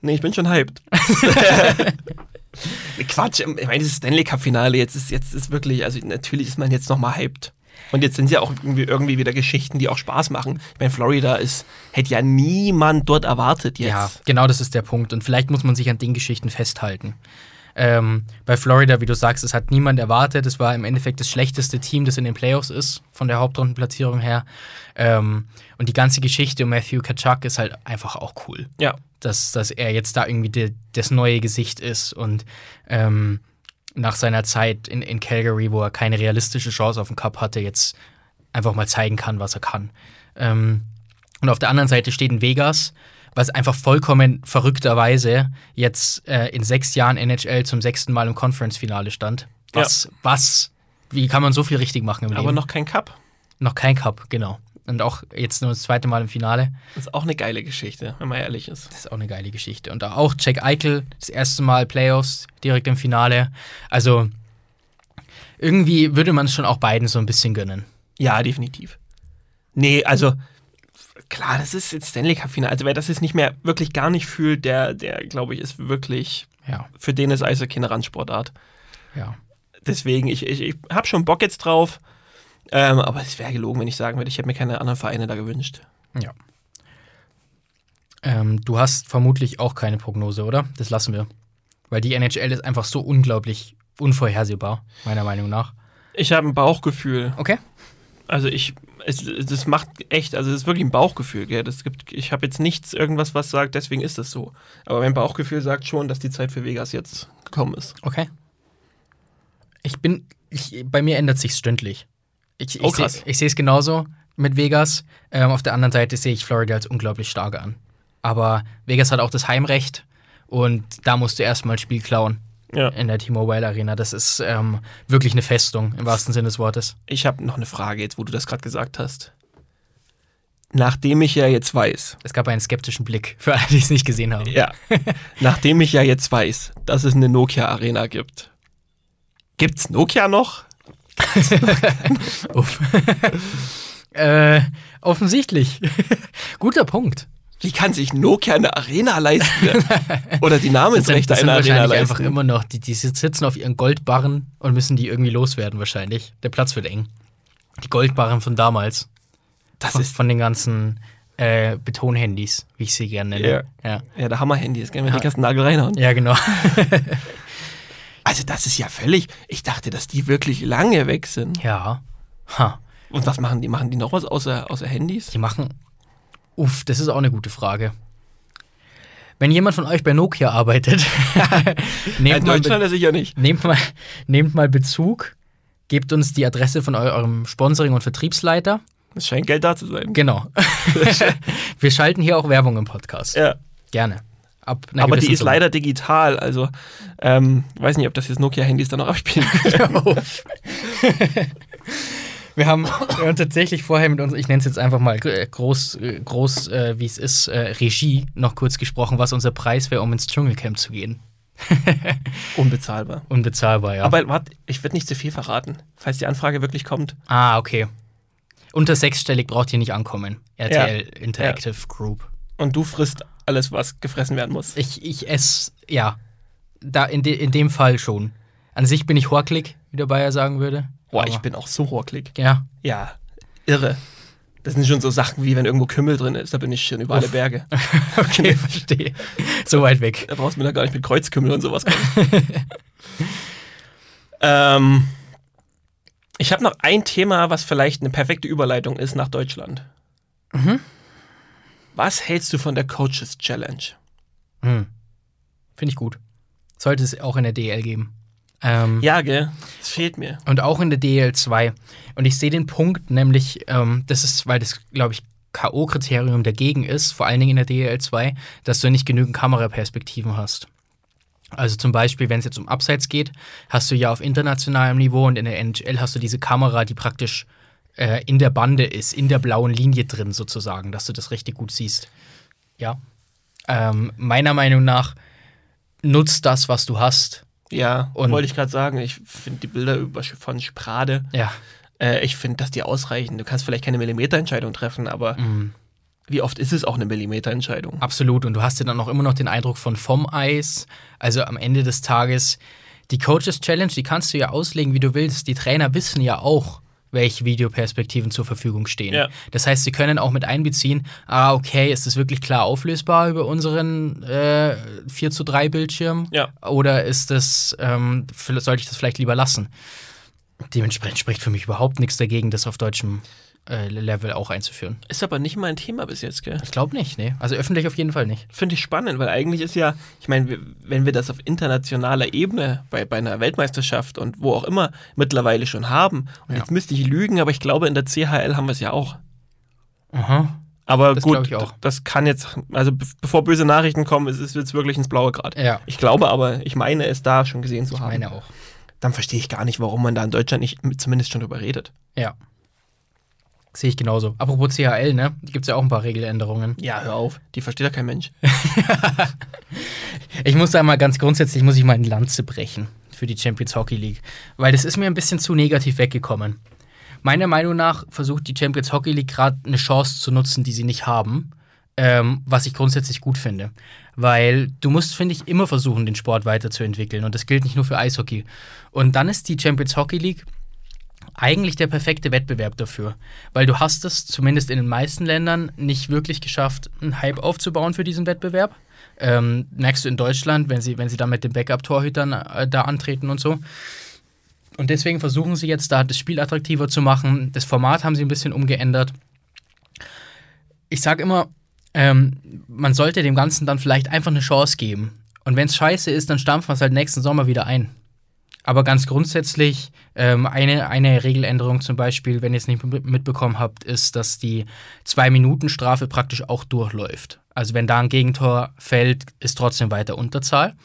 B: Nee, ich bin schon hyped. [LAUGHS] Quatsch, ich meine, das Stanley Cup-Finale, jetzt ist, jetzt ist wirklich, also natürlich ist man jetzt nochmal hyped. Und jetzt sind ja auch irgendwie, irgendwie wieder Geschichten, die auch Spaß machen. Ich meine, Florida ist, hätte ja niemand dort erwartet jetzt.
A: Ja, genau das ist der Punkt. Und vielleicht muss man sich an den Geschichten festhalten. Ähm, bei Florida, wie du sagst, es hat niemand erwartet. Es war im Endeffekt das schlechteste Team, das in den Playoffs ist, von der Hauptrundenplatzierung her. Ähm, und die ganze Geschichte um Matthew Kachuk ist halt einfach auch cool.
B: Ja.
A: Dass, dass er jetzt da irgendwie de, das neue Gesicht ist und ähm, nach seiner Zeit in, in Calgary, wo er keine realistische Chance auf den Cup hatte, jetzt einfach mal zeigen kann, was er kann. Ähm, und auf der anderen Seite steht ein Vegas, was einfach vollkommen verrückterweise jetzt äh, in sechs Jahren NHL zum sechsten Mal im Conference-Finale stand. Was, was, wie kann man so viel richtig machen im
B: Aber
A: Leben?
B: noch kein Cup.
A: noch kein Cup, genau. Und auch jetzt nur das zweite Mal im Finale.
B: Das ist auch eine geile Geschichte, wenn man ehrlich ist.
A: Das ist auch eine geile Geschichte. Und auch Jack Eichel, das erste Mal Playoffs, direkt im Finale. Also irgendwie würde man es schon auch beiden so ein bisschen gönnen.
B: Ja, definitiv. Nee, also klar, das ist jetzt Stanley Cup-Finale. Also wer das jetzt nicht mehr wirklich gar nicht fühlt, der, der glaube ich, ist wirklich,
A: Ja,
B: für den ist Eishockey eine Randsportart.
A: ja.
B: Deswegen, ich, ich, ich habe schon Bock jetzt drauf. Ähm, aber es wäre gelogen, wenn ich sagen würde, ich hätte mir keine anderen Vereine da gewünscht.
A: Ja. Ähm, du hast vermutlich auch keine Prognose, oder? Das lassen wir. Weil die NHL ist einfach so unglaublich unvorhersehbar, meiner Meinung nach.
B: Ich habe ein Bauchgefühl.
A: Okay.
B: Also ich, es, das macht echt, also es ist wirklich ein Bauchgefühl, gell? Das gibt, ich habe jetzt nichts, irgendwas, was sagt, deswegen ist das so. Aber mein Bauchgefühl sagt schon, dass die Zeit für Vegas jetzt gekommen ist.
A: Okay. Ich bin, ich, bei mir ändert sich stündlich. Ich, ich
B: Oh, krass.
A: Ich sehe es genauso mit Vegas. Ähm, auf der anderen Seite sehe ich Florida als unglaublich stark an. Aber Vegas hat auch das Heimrecht und da musst du erstmal ein Spiel klauen
B: Ja.
A: in der T-Mobile Arena. Das ist ähm, wirklich eine Festung im wahrsten Sinne des Wortes.
B: Ich habe noch eine Frage jetzt, wo du das gerade gesagt hast. Nachdem ich ja jetzt weiß,
A: Es gab einen skeptischen Blick für alle, die es nicht gesehen haben.
B: ja, [LAUGHS] nachdem ich ja jetzt weiß, dass es eine Nokia Arena gibt, gibt's Nokia noch? [LAUGHS]
A: Uff. [LAUGHS] äh, offensichtlich. Guter Punkt.
B: Wie kann sich Nokia eine Arena leisten? [LAUGHS] Oder die Namensrechte einer Arena
A: wahrscheinlich
B: leisten?
A: einfach immer noch, die, die sitzen auf ihren Goldbarren und müssen die irgendwie loswerden wahrscheinlich. Der Platz wird eng. Die Goldbarren von damals.
B: das
A: Von,
B: ist
A: von den ganzen äh, Betonhandys, wie ich sie gerne nenne. Ja,
B: ja der Hammer-Handy. Das können wir den ganzen Nagel reinhauen.
A: ja genau. [LAUGHS]
B: Also das ist ja völlig... Ich dachte, dass die wirklich lange weg sind.
A: ja. Ha.
B: Und was machen die? Machen die noch was außer, außer Handys?
A: Die machen. Uff, das ist auch eine gute Frage. Wenn jemand von euch bei Nokia arbeitet, [LAUGHS] nehmt, mal nehmt, mal, nehmt mal Bezug, gebt uns die Adresse von eu eurem Sponsoring- und Vertriebsleiter.
B: Es scheint Geld da zu sein.
A: Genau. [LAUGHS] [LAUGHS] Wir schalten hier auch Werbung im Podcast.
B: Ja.
A: Gerne.
B: Aber die ist
A: Summe.
B: leider digital, also ähm, weiß nicht, ob das jetzt Nokia-Handys dann noch abspielen können.
A: Wir haben, wir haben tatsächlich vorher mit uns, ich nenne es jetzt einfach mal äh, groß, äh, groß äh, wie es ist, äh, Regie noch kurz gesprochen, was unser Preis wäre, um ins Dschungelcamp zu gehen. [LAUGHS]
B: Unbezahlbar.
A: Unbezahlbar, ja.
B: Aber warte, ich werde nicht zu viel verraten, falls die Anfrage wirklich kommt.
A: ah, okay. Unter sechsstellig braucht ihr nicht ankommen. RTL Interactive Group.
B: Und du frisst alles, was gefressen werden muss.
A: Ich, ich esse, ja. Da in, de, in dem Fall schon. An sich bin ich horklig, wie der Bayer sagen würde.
B: Boah,
A: Aber-
B: ich bin auch so horklig.
A: Ja.
B: Ja, irre. Das sind schon so Sachen wie, wenn irgendwo Kümmel drin ist, da bin ich schon über alle
A: Uff.
B: Berge. [LAUGHS]
A: Okay, [LAUGHS] verstehe. So weit weg.
B: Da brauchst du mir da gar nicht mit Kreuzkümmel und sowas kommen. [LAUGHS] ähm, ich habe noch ein Thema, was vielleicht eine perfekte Überleitung ist nach Deutschland.
A: Mhm.
B: Was hältst du von der Coaches Challenge?
A: Hm. Finde ich gut. Sollte es auch in der DL geben. Ähm,
B: Ja, gell? Das fehlt mir.
A: Und auch in der DL2. Und ich sehe den Punkt, nämlich, ähm, das ist, weil das, glaube ich, K.O.-Kriterium dagegen ist, vor allen Dingen in der DL2, dass du nicht genügend Kameraperspektiven hast. Also zum Beispiel, wenn es jetzt um Abseits geht, hast du ja auf internationalem Niveau und in der NHL hast du diese Kamera, die praktisch äh, in der Bande ist, in der blauen Linie drin sozusagen, dass du das richtig gut siehst. Ja. Ähm, meiner Meinung nach nutzt das, was du hast.
B: Ja,
A: Und-
B: wollte ich gerade sagen. Ich finde die Bilder über, von Sprade,
A: Ja.
B: äh, ich finde, dass die ausreichen. Du kannst vielleicht keine Millimeterentscheidung treffen, aber
A: Mhm.
B: wie oft ist es auch eine Millimeterentscheidung?
A: Absolut. Und du hast ja dann auch immer noch den Eindruck von vom Eis. Also am Ende des Tages, die Coaches Challenge, die kannst du ja auslegen, wie du willst. Die Trainer wissen ja auch, welche Videoperspektiven zur Verfügung stehen.
B: Ja.
A: Das heißt, sie können auch mit einbeziehen, ah, okay, ist das wirklich klar auflösbar über unseren äh, 4 zu 3 Bildschirm?
B: Ja.
A: Oder ist das, ähm, sollte ich das vielleicht lieber lassen? Dementsprechend spricht für mich überhaupt nichts dagegen, das auf deutschem Level auch einzuführen.
B: Ist aber nicht mein Thema bis jetzt, gell?
A: Ich glaube nicht, nee. Also öffentlich auf jeden Fall nicht.
B: Finde ich spannend, weil eigentlich ist ja, ich meine, wenn wir das auf internationaler Ebene bei, bei einer Weltmeisterschaft und wo auch immer mittlerweile schon haben, und
A: Ja.
B: jetzt müsste ich lügen, aber ich glaube, in der CHL haben wir es ja auch.
A: Aha.
B: Aber
A: Das
B: gut,
A: ich
B: das kann jetzt, also be bevor böse Nachrichten kommen, ist es jetzt wirklich ins Blaue gerade.
A: Ja.
B: Ich glaube aber, ich meine es da schon gesehen zu
A: Ich
B: haben.
A: meine auch.
B: Dann verstehe ich gar nicht, warum man da in Deutschland nicht zumindest schon drüber redet.
A: Ja. Sehe ich genauso. Apropos CHL, ne? Da gibt es ja auch ein paar Regeländerungen.
B: Ja, hör auf, die versteht ja kein Mensch. [LAUGHS]
A: Ich muss da mal ganz grundsätzlich, muss ich mal eine Lanze brechen für die Champions Hockey League. Weil das ist mir ein bisschen zu negativ weggekommen. Meiner Meinung nach versucht die Champions Hockey League gerade eine Chance zu nutzen, die sie nicht haben. Ähm, was ich grundsätzlich gut finde. Weil du musst, finde ich, immer versuchen, den Sport weiterzuentwickeln. Und das gilt nicht nur für Eishockey. Und dann ist die Champions Hockey League eigentlich der perfekte Wettbewerb dafür. Weil du hast es, zumindest in den meisten Ländern, nicht wirklich geschafft, einen Hype aufzubauen für diesen Wettbewerb. Ähm, merkst du in Deutschland, wenn sie, wenn sie da mit den Backup-Torhütern äh, da antreten und so. Und deswegen versuchen sie jetzt da das Spiel attraktiver zu machen. Das Format haben sie ein bisschen umgeändert. Ich sage immer, ähm, man sollte dem Ganzen dann vielleicht einfach eine Chance geben. Und wenn es scheiße ist, dann stampfen wir es halt nächsten Sommer wieder ein. Aber ganz grundsätzlich, ähm, eine, eine Regeländerung zum Beispiel, wenn ihr es nicht mit- mitbekommen habt, ist, dass die Zwei-Minuten-Strafe praktisch auch durchläuft. Also wenn da ein Gegentor fällt, ist trotzdem weiter Unterzahl.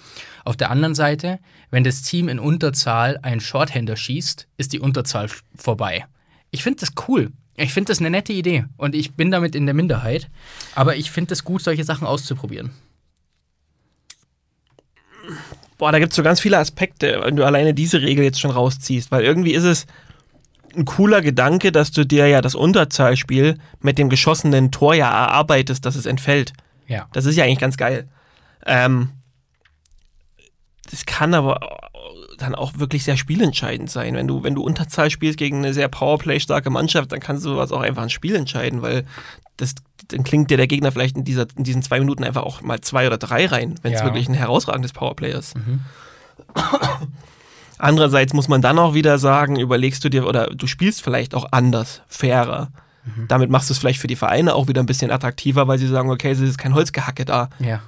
A: Auf der anderen Seite, wenn das Team in Unterzahl einen Shorthander schießt, ist die Unterzahl vorbei. Ich finde das cool. Ich finde das eine nette Idee. Und ich bin damit in der Minderheit. Aber ich finde es gut, solche Sachen auszuprobieren.
B: Boah, da gibt es so ganz viele Aspekte, wenn du alleine diese Regel jetzt schon rausziehst, weil irgendwie ist es, ein cooler Gedanke, dass du dir ja das Unterzahlspiel mit dem geschossenen Tor ja erarbeitest, dass es entfällt.
A: Ja.
B: Das ist ja eigentlich ganz geil. Ähm, das kann aber dann auch wirklich sehr spielentscheidend sein. Wenn du, wenn du Unterzahl spielst gegen eine sehr Powerplay-starke Mannschaft, dann kannst du sowas auch einfach ein Spiel entscheiden, weil das, dann klingt dir der Gegner vielleicht in, dieser, in diesen zwei Minuten einfach auch mal zwei oder drei rein, wenn es
A: Ja.
B: wirklich ein herausragendes Powerplay ist.
A: Mhm. [COUGHS]
B: Andererseits muss man dann auch wieder sagen, überlegst du dir oder du spielst vielleicht auch anders, fairer.
A: Mhm.
B: Damit machst du es vielleicht für die Vereine auch wieder ein bisschen attraktiver, weil sie sagen, okay, es ist kein Holzgehacke da.
A: Ja.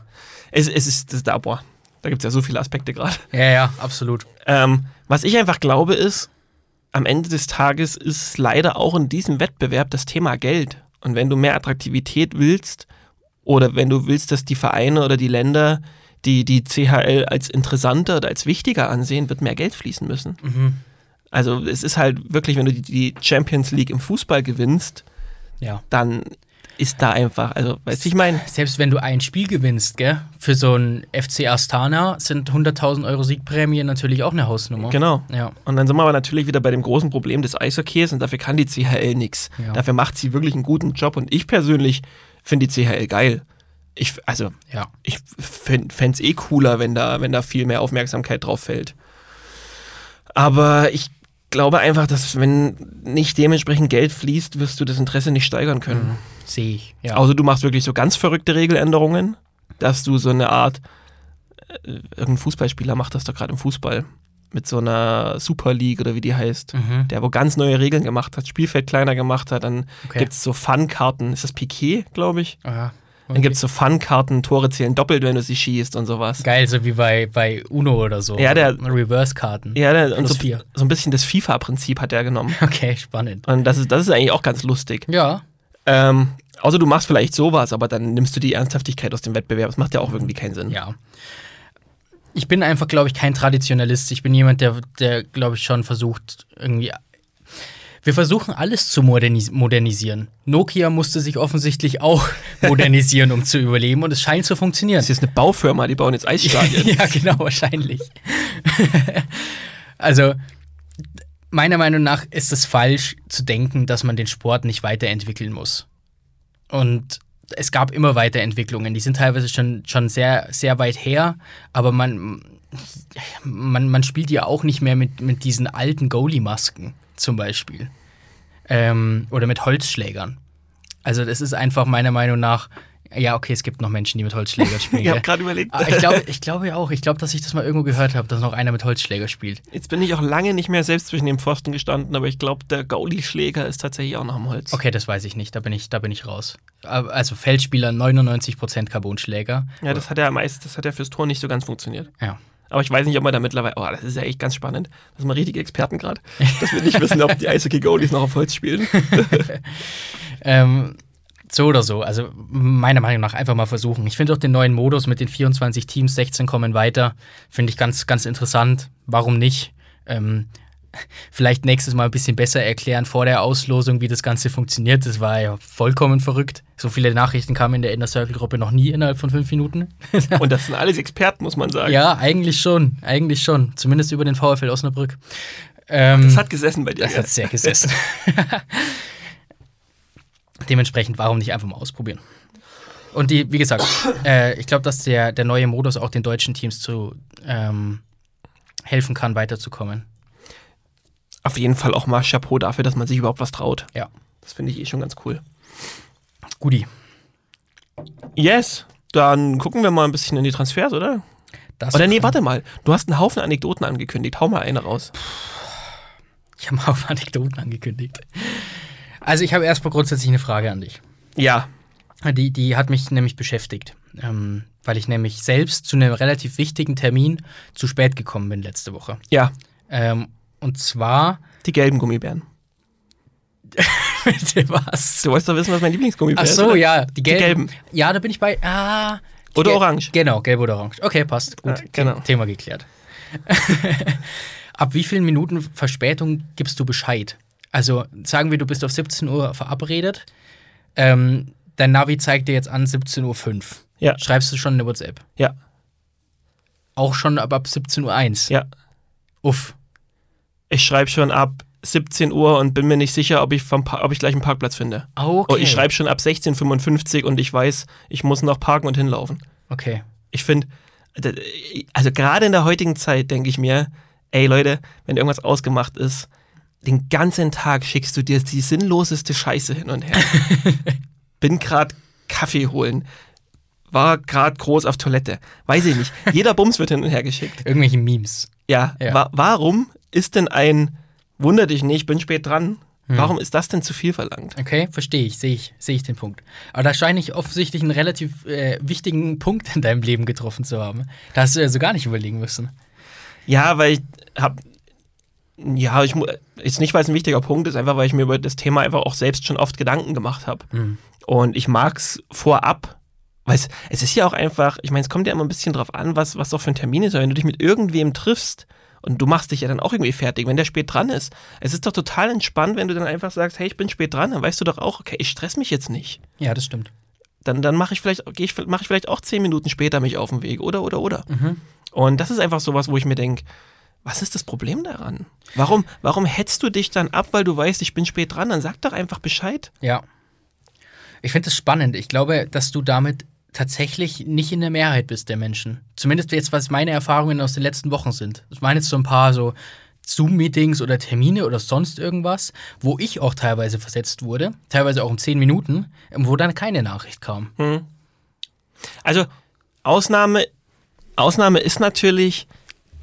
B: Es, es ist das ist da, boah, da gibt es ja so viele Aspekte gerade.
A: Ja, ja, absolut.
B: Ähm, was ich einfach glaube ist, am Ende des Tages ist leider auch in diesem Wettbewerb das Thema Geld. Und wenn du mehr Attraktivität willst oder wenn du willst, dass die Vereine oder die Länder die, die CHL als interessanter oder als wichtiger ansehen, wird mehr Geld fließen müssen.
A: Mhm.
B: Also es ist halt wirklich, wenn du die, Champions League im Fußball gewinnst,
A: Ja.
B: dann ist da einfach, also weißt du, ich meine,
A: Selbst wenn du ein Spiel gewinnst, gell, für so ein FC Astana sind 100.000 Euro Siegprämie natürlich auch eine Hausnummer.
B: genau.
A: Ja.
B: Und dann sind wir aber natürlich wieder bei dem großen Problem des Eishockeys und dafür kann die CHL nichts.
A: Ja.
B: Dafür macht sie wirklich einen guten Job und ich persönlich finde die CHL geil. Ich, also,
A: Ja.
B: ich fände es eh cooler, wenn da, wenn da viel mehr Aufmerksamkeit drauf fällt. Aber ich glaube einfach, dass wenn nicht dementsprechend Geld fließt, wirst du das Interesse nicht steigern können.
A: Sehe ich. Ja.
B: Außer du machst wirklich so ganz verrückte Regeländerungen, dass du so eine Art, äh, irgendein Fußballspieler macht das doch gerade im Fußball, mit so einer Super League oder wie die heißt,
A: Mhm.
B: der wo ganz neue Regeln gemacht hat, Spielfeld kleiner gemacht hat, dann
A: Okay.
B: gibt es so Fun-Karten, ist das Piquet, glaube ich?
A: Aha.
B: Dann gibt es so Fun-Karten, Tore zählen doppelt, wenn du sie schießt und sowas.
A: Geil, so wie bei, bei Uno oder so.
B: Ja, der-
A: Reverse-Karten.
B: Ja, der, und so,
A: vier.
B: so ein bisschen das FIFA-Prinzip hat er genommen. [LAUGHS]
A: Okay, spannend.
B: Und das ist, das ist eigentlich auch ganz lustig.
A: Ja.
B: Ähm, außer du machst vielleicht sowas, aber dann nimmst du die Ernsthaftigkeit aus dem Wettbewerb. Das macht ja auch irgendwie keinen Sinn.
A: Ja. Ich bin einfach, glaube ich, kein Traditionalist. Ich bin jemand, der, der glaube ich, schon versucht, irgendwie. Wir versuchen alles zu modernis modernisieren. Nokia musste sich offensichtlich auch [LAUGHS] modernisieren, um zu überleben, und es scheint zu funktionieren.
B: Das ist eine Baufirma, die bauen jetzt Eisstadien. [LAUGHS]
A: ja, genau, wahrscheinlich. also, meiner Meinung nach ist es falsch zu denken, dass man den Sport nicht weiterentwickeln muss. Und es gab immer Weiterentwicklungen. Die sind teilweise schon, schon sehr, sehr weit her, aber man, man, man spielt ja auch nicht mehr mit, mit diesen alten Goalie-Masken zum Beispiel. Ähm, oder mit Holzschlägern. Also, das ist einfach meiner Meinung nach. Ja, okay, es gibt noch Menschen, die mit Holzschlägern spielen. [LAUGHS]
B: Ich habe gerade überlegt.
A: Ah, ich glaube ich glaube auch. Ich glaube, dass ich das mal irgendwo gehört habe, dass noch einer mit Holzschläger spielt.
B: Jetzt bin ich auch lange nicht mehr selbst zwischen dem Pfosten gestanden, aber ich glaube, der Gauli-Schläger ist tatsächlich auch noch am Holz.
A: Okay, das weiß ich nicht. Da bin ich, da bin ich raus. Also Feldspieler 99% Carbonschläger.
B: Ja, das hat ja meist, das hat ja fürs Tor nicht so ganz funktioniert.
A: Ja.
B: Aber ich weiß nicht, ob man da mittlerweile. Oh, das ist ja echt ganz spannend. Das sind mal richtige Experten gerade. Dass wir nicht wissen, ob die Eishockey-Goalies noch auf Holz spielen. [LAUGHS]
A: Ähm, so oder so. Also meiner Meinung nach einfach mal versuchen. Ich finde auch den neuen Modus mit den 24 Teams, 16 kommen weiter, finde ich ganz, ganz interessant. Warum nicht? Ähm, vielleicht nächstes Mal ein bisschen besser erklären vor der Auslosung, wie das Ganze funktioniert. Das war ja vollkommen verrückt. So viele Nachrichten kamen in der Inner Circle-Gruppe noch nie innerhalb von fünf Minuten. [LAUGHS]
B: Und das sind alles Experten, muss man sagen.
A: ja, eigentlich schon. Eigentlich schon. Zumindest über den VfL Osnabrück. Ähm,
B: Das hat gesessen bei dir.
A: das
B: gell?
A: hat sehr gesessen. [LAUGHS] Dementsprechend, warum nicht einfach mal ausprobieren? Und die, wie gesagt, äh, ich glaube, dass der, der neue Modus auch den deutschen Teams zu ähm, helfen kann, weiterzukommen.
B: Auf jeden Fall auch mal Chapeau dafür, dass man sich überhaupt was traut.
A: Ja.
B: Das finde ich eh schon ganz cool.
A: Guti.
B: Yes. Dann gucken wir mal ein bisschen in die Transfers, oder?
A: Das
B: Oder nee, warte mal. Du hast einen Haufen Anekdoten angekündigt. Hau mal eine raus.
A: Ich habe mal auf Anekdoten angekündigt. Also, ich habe erstmal grundsätzlich eine Frage an dich.
B: Ja.
A: Die, die hat mich nämlich beschäftigt, ähm, weil ich nämlich selbst zu einem relativ wichtigen Termin zu spät gekommen bin letzte Woche.
B: Ja.
A: Ähm, und zwar,
B: Die gelben Gummibären. [LAUGHS]
A: bitte was?
B: Du wolltest doch wissen, was mein Lieblingsgummibär
A: Ach
B: ist.
A: so,
B: oder?
A: ja, die gelben.
B: gelben.
A: Ja, da bin ich bei. Ah. die
B: Oder
A: Gel-
B: orange.
A: Genau, gelb oder orange. Okay, passt. Gut.
B: Ja, genau.
A: Thema geklärt. [LAUGHS] Ab wie vielen Minuten Verspätung gibst du Bescheid? Also sagen wir, du bist auf 17 Uhr verabredet. Ähm, dein Navi zeigt dir jetzt an 17.05 Uhr.
B: Ja.
A: Schreibst du schon eine WhatsApp?
B: Ja.
A: Auch schon ab, ab 17.01 Uhr.
B: Ja.
A: Uff.
B: Ich schreibe schon ab 17 Uhr und bin mir nicht sicher, ob ich, vom pa ob ich gleich einen Parkplatz finde.
A: Okay.
B: Oh, ich schreibe schon ab 16.55 und ich weiß, ich muss noch parken und hinlaufen.
A: Okay.
B: Ich finde, also gerade in der heutigen Zeit denke ich mir, ey Leute, wenn irgendwas ausgemacht ist, den ganzen Tag schickst du dir die sinnloseste Scheiße hin und her. [LAUGHS] Bin gerade Kaffee holen. War gerade groß auf Toilette. Weiß ich nicht. Jeder Bums wird hin und her geschickt.
A: Irgendwelche Memes.
B: Ja,
A: Ja.
B: Wa warum ist denn ein Wunder dich nicht, bin spät dran?
A: Hm.
B: Warum ist das denn zu viel verlangt?
A: Okay, verstehe ich, sehe ich, sehe ich den Punkt. Aber da scheine ich offensichtlich einen relativ äh, wichtigen [LAUGHS] Punkt in deinem Leben getroffen zu haben. Da hast du ja so gar nicht überlegen müssen.
B: Ja, weil ich hab. Ja, ich ist nicht, weil es ein wichtiger Punkt ist, einfach weil ich mir über das Thema einfach auch selbst schon oft Gedanken gemacht habe.
A: Hm.
B: Und ich mag es vorab, weil es, es ist ja auch einfach, ich meine, es kommt ja immer ein bisschen drauf an, was, was doch für ein Termin ist. Aber Wenn du dich mit irgendwem triffst und du machst dich ja dann auch irgendwie fertig, wenn der spät dran ist. Es ist doch total entspannt, wenn du dann einfach sagst, hey, ich bin spät dran, dann weißt du doch auch, okay, ich stress mich jetzt nicht.
A: Ja, das stimmt.
B: Dann, dann mache ich vielleicht, gehe ich, mache ich vielleicht auch zehn Minuten später mich auf den Weg, oder, oder, oder.
A: Mhm.
B: Und das ist einfach sowas, wo ich mir denke, was ist das Problem daran? Warum, warum hetzt du dich dann ab, weil du weißt, ich bin spät dran? Dann sag doch einfach Bescheid.
A: Ja. Ich finde das spannend. Ich glaube, dass du damit tatsächlich nicht in der Mehrheit bist der Menschen. Zumindest jetzt, was meine Erfahrungen aus den letzten Wochen sind. Das waren jetzt so ein paar so Zoom-Meetings oder Termine oder sonst irgendwas, wo ich auch teilweise versetzt wurde, teilweise auch um zehn Minuten, wo dann keine Nachricht kam.
B: Also, Ausnahme, Ausnahme ist natürlich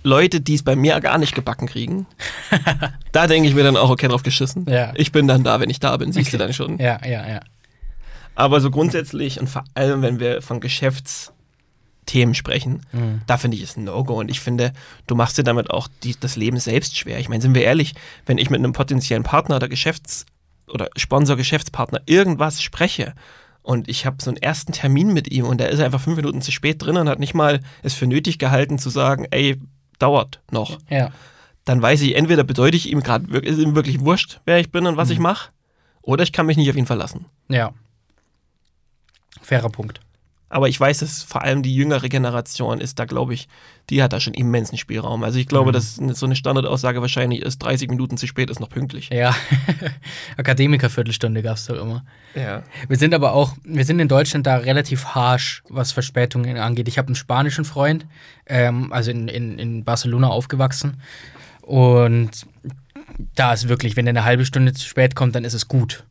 B: Leute, die es bei mir gar nicht gebacken kriegen. [LAUGHS] da denke ich mir dann auch, okay, drauf geschissen.
A: Ja.
B: Ich bin dann da, wenn ich da bin, siehst du
A: Okay.
B: dann schon.
A: Ja, ja, ja.
B: Aber so grundsätzlich und vor allem, wenn wir von Geschäftsthemen sprechen,
A: Mhm.
B: da finde ich es ein No-Go. Und ich finde, du machst dir damit auch die, das Leben selbst schwer. Ich meine, sind wir ehrlich, wenn ich mit einem potenziellen Partner oder Geschäfts- oder Sponsor-Geschäftspartner irgendwas spreche und ich habe so einen ersten Termin mit ihm und der ist einfach fünf Minuten zu spät drin und hat nicht mal es für nötig gehalten zu sagen, ey, dauert noch.
A: Ja.
B: Dann weiß ich, entweder bedeute ich ihm gerade, ist ihm wirklich wurscht, wer ich bin und was ich mache, oder ich kann mich nicht auf ihn verlassen.
A: Ja. Fairer Punkt.
B: Aber ich weiß, dass vor allem die jüngere Generation ist da, glaube ich, die hat da schon immensen Spielraum. Also ich glaube,
A: Mhm.
B: dass so eine Standardaussage wahrscheinlich ist, 30 Minuten zu spät ist noch pünktlich.
A: Ja. [LAUGHS] Akademiker-Viertelstunde gab es doch immer.
B: Ja.
A: Wir sind aber auch, wir sind in Deutschland da relativ harsh, was Verspätungen angeht. Ich habe einen spanischen Freund, ähm, also in, in, in Barcelona aufgewachsen. Und da ist wirklich, wenn er eine halbe Stunde zu spät kommt, dann ist es gut.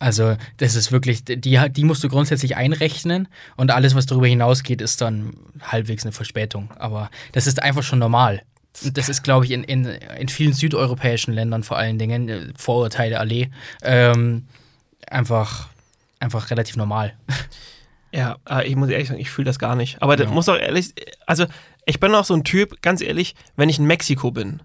A: Also, das ist wirklich, die, die musst du grundsätzlich einrechnen und alles, was darüber hinausgeht, ist dann halbwegs eine Verspätung. Aber das ist einfach schon normal. Und das ist, glaube ich, in, in, in vielen südeuropäischen Ländern vor allen Dingen, äh, Vorurteile Allee, ähm, einfach, einfach relativ normal.
B: Ja, äh, ich muss ehrlich sagen, ich fühle das gar nicht. Aber das
A: Ja.
B: muss auch ehrlich, also ich bin auch so ein Typ, ganz ehrlich, wenn ich in Mexiko bin,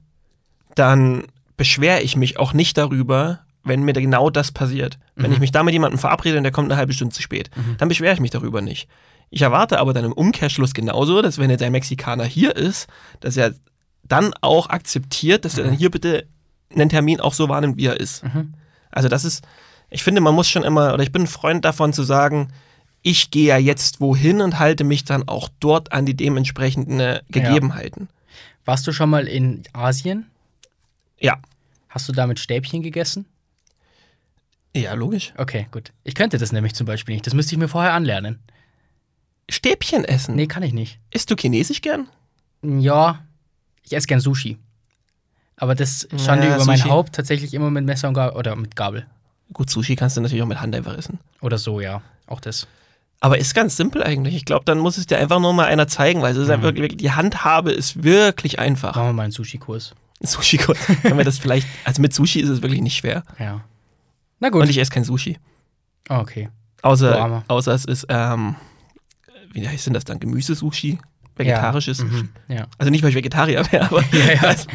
B: dann beschwere ich mich auch nicht darüber, wenn mir genau das passiert. Wenn
A: Mhm.
B: ich mich da mit jemandem verabrede und der kommt eine halbe Stunde zu spät, dann beschwere ich mich darüber nicht. Ich erwarte aber dann im Umkehrschluss genauso, dass wenn jetzt ein Mexikaner hier ist, dass er dann auch akzeptiert, dass er dann hier bitte einen Termin auch so wahrnimmt, wie er ist.
A: Mhm.
B: Also das ist, ich finde, man muss schon immer, oder ich bin ein Freund davon zu sagen, ich gehe ja jetzt wohin und halte mich dann auch dort an die dementsprechenden äh, Gegebenheiten.
A: Warst du schon mal in Asien?
B: Ja.
A: Hast du da mit Stäbchen gegessen?
B: Ja, logisch.
A: Okay, gut. Ich könnte das nämlich zum Beispiel nicht. Das müsste ich mir vorher anlernen.
B: Stäbchen essen.
A: Nee, kann ich nicht.
B: Isst du Chinesisch gern?
A: Ja, ich esse gern Sushi. Aber das stand
B: Ja,
A: über mein
B: Sushi.
A: Haupt tatsächlich immer mit Messer und Gabel oder mit Gabel.
B: Gut, Sushi kannst du natürlich auch mit Hand einfach essen.
A: Oder so, ja. Auch das.
B: Aber ist ganz simpel eigentlich. Ich glaube, dann muss es dir einfach nur mal einer zeigen, weil es ist einfach wirklich, die Handhabe ist wirklich einfach.
A: Machen wir mal einen Sushi-Kurs.
B: Sushi, können wir das vielleicht, also mit Sushi ist es wirklich nicht schwer.
A: Ja. Na gut.
B: Und ich esse kein Sushi.
A: Oh, okay.
B: Außer, außer es ist, ähm, wie heißt denn das dann? Gemüsesushi? Vegetarisches
A: ja.
B: Sushi?
A: Mhm. Ja.
B: Also nicht, weil ich Vegetarier wäre, aber [LAUGHS]
A: Ja, ja.
B: also,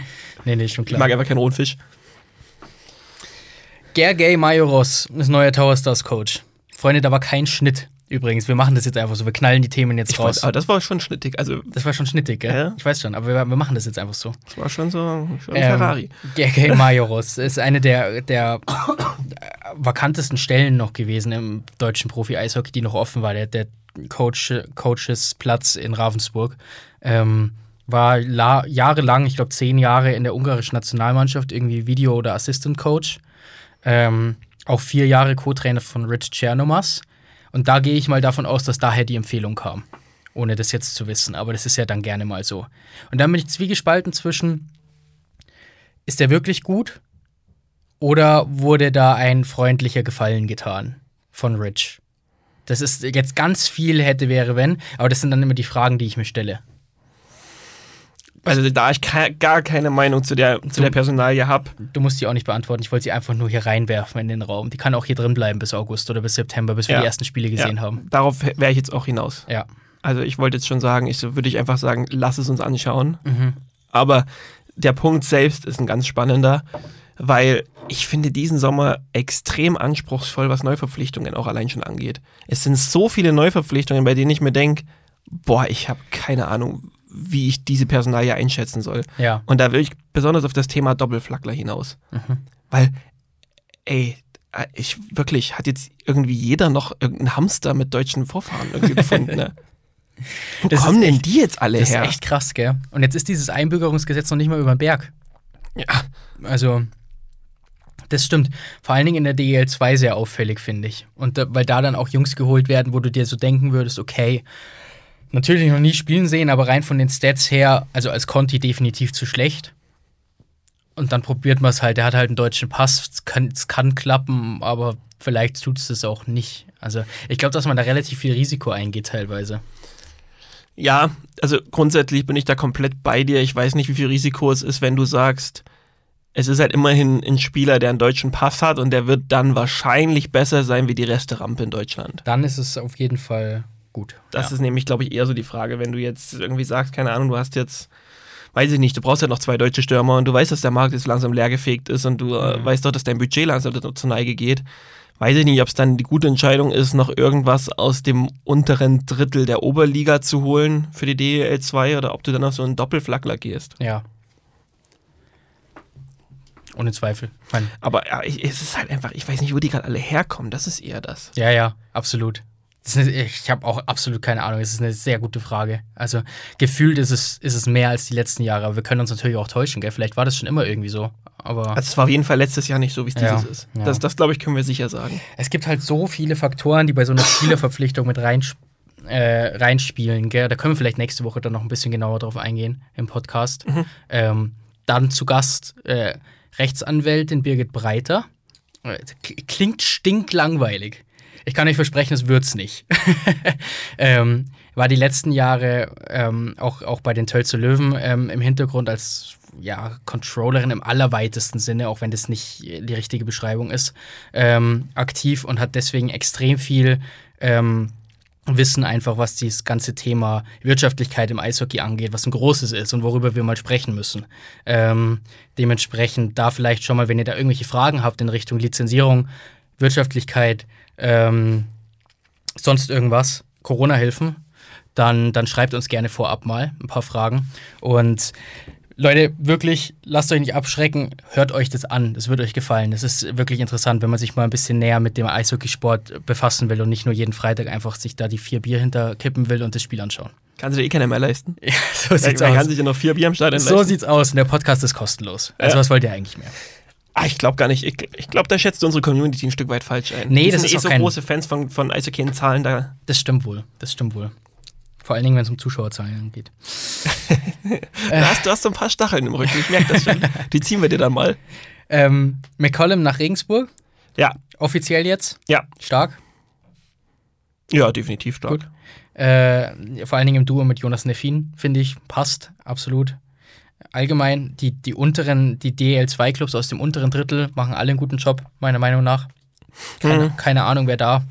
A: Nee, nee, schon
B: ich
A: klar.
B: mag einfach keinen rohen Fisch.
A: Gergely Majoros ist neuer Tower Stars Coach. Freunde, da war kein Schnitt übrigens. Wir machen das jetzt einfach so. Wir knallen die Themen jetzt
B: Ich
A: raus.
B: weiß, aber das war schon schnittig. Also,
A: Das war schon schnittig, gell?
B: Ja.
A: Ich weiß schon, aber wir, wir machen das jetzt einfach so.
B: das war schon so schon
A: Ähm,
B: Ferrari.
A: Gergely Majoros ist eine der, der vakantesten Stellen noch gewesen im deutschen Profi-Eishockey, die noch offen war. Der, der Coach, Coaches Platz in Ravensburg. Ähm, war la jahrelang, ich glaube zehn Jahre in der ungarischen Nationalmannschaft, irgendwie Video- oder Assistant Coach. Ähm, auch vier Jahre Co-Trainer von Rich Chernomas. Und da gehe ich mal davon aus, dass daher die Empfehlung kam. Ohne das jetzt zu wissen. Aber das ist ja dann gerne mal so. Und dann bin ich zwiegespalten zwischen, ist der wirklich gut? Oder wurde da ein freundlicher Gefallen getan von Rich? Das ist jetzt ganz viel hätte, wäre, wenn. Aber das sind dann immer die Fragen, die ich mir stelle.
B: Also da ich gar keine Meinung zu der, zu der Personalie habe.
A: Du musst die auch nicht beantworten. Ich wollte sie einfach nur hier reinwerfen in den Raum. Die kann auch hier drin bleiben bis August oder bis September, bis wir
B: Ja.
A: die ersten Spiele gesehen
B: ja,
A: haben.
B: Darauf wäre ich jetzt auch hinaus.
A: Ja.
B: Also ich wollte jetzt schon sagen, ich würde ich einfach sagen, lass es uns anschauen.
A: Mhm.
B: Aber der Punkt selbst ist ein ganz spannender, weil ich finde diesen Sommer extrem anspruchsvoll, was Neuverpflichtungen auch allein schon angeht. Es sind so viele Neuverpflichtungen, bei denen ich mir denke, boah, ich habe keine Ahnung, wie ich diese Personalie einschätzen soll.
A: Ja.
B: Und da will ich besonders auf das Thema Doppelflaggler hinaus. Weil, ey, ich wirklich, hat jetzt irgendwie jeder noch irgendeinen Hamster mit deutschen Vorfahren irgendwie [LAUGHS] gefunden, ne? Wo
A: Das
B: kommen
A: ist
B: denn
A: echt-
B: die jetzt alle
A: Das ist
B: her?
A: echt krass, gell? Und jetzt ist dieses Einbürgerungsgesetz noch nicht mal über den Berg.
B: Ja.
A: Also, das stimmt. Vor allen Dingen in der DEL 2 sehr auffällig, finde ich. Und da, weil da dann auch Jungs geholt werden, wo du dir so denken würdest, okay, natürlich noch nie spielen sehen, aber rein von den Stats her, also als Conti definitiv zu schlecht. Und dann probiert man es halt. Der hat halt einen deutschen Pass. Es kann, kann klappen, aber vielleicht tut es es auch nicht. Also, ich glaube, dass man da relativ viel Risiko eingeht teilweise.
B: Ja, also grundsätzlich bin ich da komplett bei dir. Ich weiß nicht, wie viel Risiko es ist, wenn du sagst, es ist halt immerhin ein Spieler, der einen deutschen Pass hat und der wird dann wahrscheinlich besser sein wie die Resterampe in Deutschland.
A: Dann ist es auf jeden Fall gut.
B: Das
A: ja.
B: ist nämlich, glaube ich, eher so die Frage, wenn du jetzt irgendwie sagst, keine Ahnung, du hast jetzt, weiß ich nicht, du brauchst ja noch zwei deutsche Stürmer und du weißt, dass der Markt jetzt langsam leergefegt ist und du äh,
A: Mhm.
B: weißt doch, dass dein Budget langsam zur Neige geht. Weiß ich nicht, ob es dann die gute Entscheidung ist, noch irgendwas aus dem unteren Drittel der Oberliga zu holen für die DEL 2 oder ob du dann auf so einen Doppelflaggler gehst.
A: Ja. Ohne Zweifel. Mein,
B: Aber ja, ich, es ist halt einfach, ich weiß nicht, wo die gerade alle herkommen. Das ist eher das.
A: ja, ja, absolut. Das ist eine, ich habe auch absolut keine Ahnung. Es ist eine sehr gute Frage. Also gefühlt ist es, ist es mehr als die letzten Jahre. Aber wir können uns natürlich auch täuschen, gell? Vielleicht war das schon immer irgendwie so. Aber
B: Also es war auf jeden Fall letztes Jahr nicht so, wie es
A: Ja,
B: dieses ist.
A: ja.
B: Das, das glaube ich, können wir sicher sagen.
A: es gibt halt so viele Faktoren, die bei so einer [LAUGHS] Spielerverpflichtung mit rein, äh, reinspielen. Gell? Da können wir vielleicht nächste Woche dann noch ein bisschen genauer drauf eingehen im Podcast. Ähm, dann zu Gast äh, Rechtsanwältin Birgit Breiter. Äh, Klingt stinklangweilig. Ich kann euch versprechen, es wird's nicht. [LAUGHS] ähm, war die letzten Jahre ähm, auch, auch bei den Tölzer Löwen ähm, im Hintergrund als ja, Controllerin im allerweitesten Sinne, auch wenn das nicht die richtige Beschreibung ist, ähm, aktiv und hat deswegen extrem viel ähm, Wissen einfach, was dieses ganze Thema Wirtschaftlichkeit im Eishockey angeht, was ein großes ist und worüber wir mal sprechen müssen. Ähm, dementsprechend da vielleicht schon mal, wenn ihr da irgendwelche Fragen habt in Richtung Lizenzierung, Wirtschaftlichkeit, ähm, sonst irgendwas, Corona-Hilfen, dann, dann schreibt uns gerne vorab mal ein paar Fragen. Und Leute, wirklich, lasst euch nicht abschrecken, hört euch das an. Das wird euch gefallen. Das ist wirklich interessant, wenn man sich mal ein bisschen näher mit dem Eishockeysport befassen will und nicht nur jeden Freitag einfach sich da die vier Bier hinterkippen will und das Spiel anschauen.
B: Du dir eh keiner mehr leisten? [LAUGHS]
A: Ja, so sieht's
B: Man kann
A: aus.
B: sich ja noch vier Bier am Stadion
A: So
B: leisten.
A: sieht's aus. Und der Podcast ist kostenlos. Also,
B: Ja.
A: was wollt ihr eigentlich mehr?
B: Ah, ich glaube gar nicht. Ich, ich glaube, da schätzt du unsere Community ein Stück weit falsch ein.
A: Nee,
B: Die
A: das
B: sind
A: ist
B: eh so
A: kein-
B: große Fans von, von Eishockey in Zahlen da.
A: Das stimmt wohl. Das stimmt wohl. Vor allen Dingen, wenn es um Zuschauerzahlen geht. [LAUGHS]
B: Da hast, du hast so ein paar Stacheln im Rücken. Ich merke das schon. [LAUGHS] Die ziehen wir dir dann mal.
A: Ähm, McCollum nach Regensburg.
B: Ja,
A: Offiziell jetzt.
B: ja.
A: Stark.
B: Ja, definitiv stark.
A: Gut. Äh, vor allen Dingen im Duo mit Jonas Neffin, finde ich, passt absolut. Allgemein, die, die unteren, die DL2-Clubs aus dem unteren Drittel machen alle einen guten Job, meiner Meinung nach. Keine,
B: Mhm.
A: keine Ahnung, wer da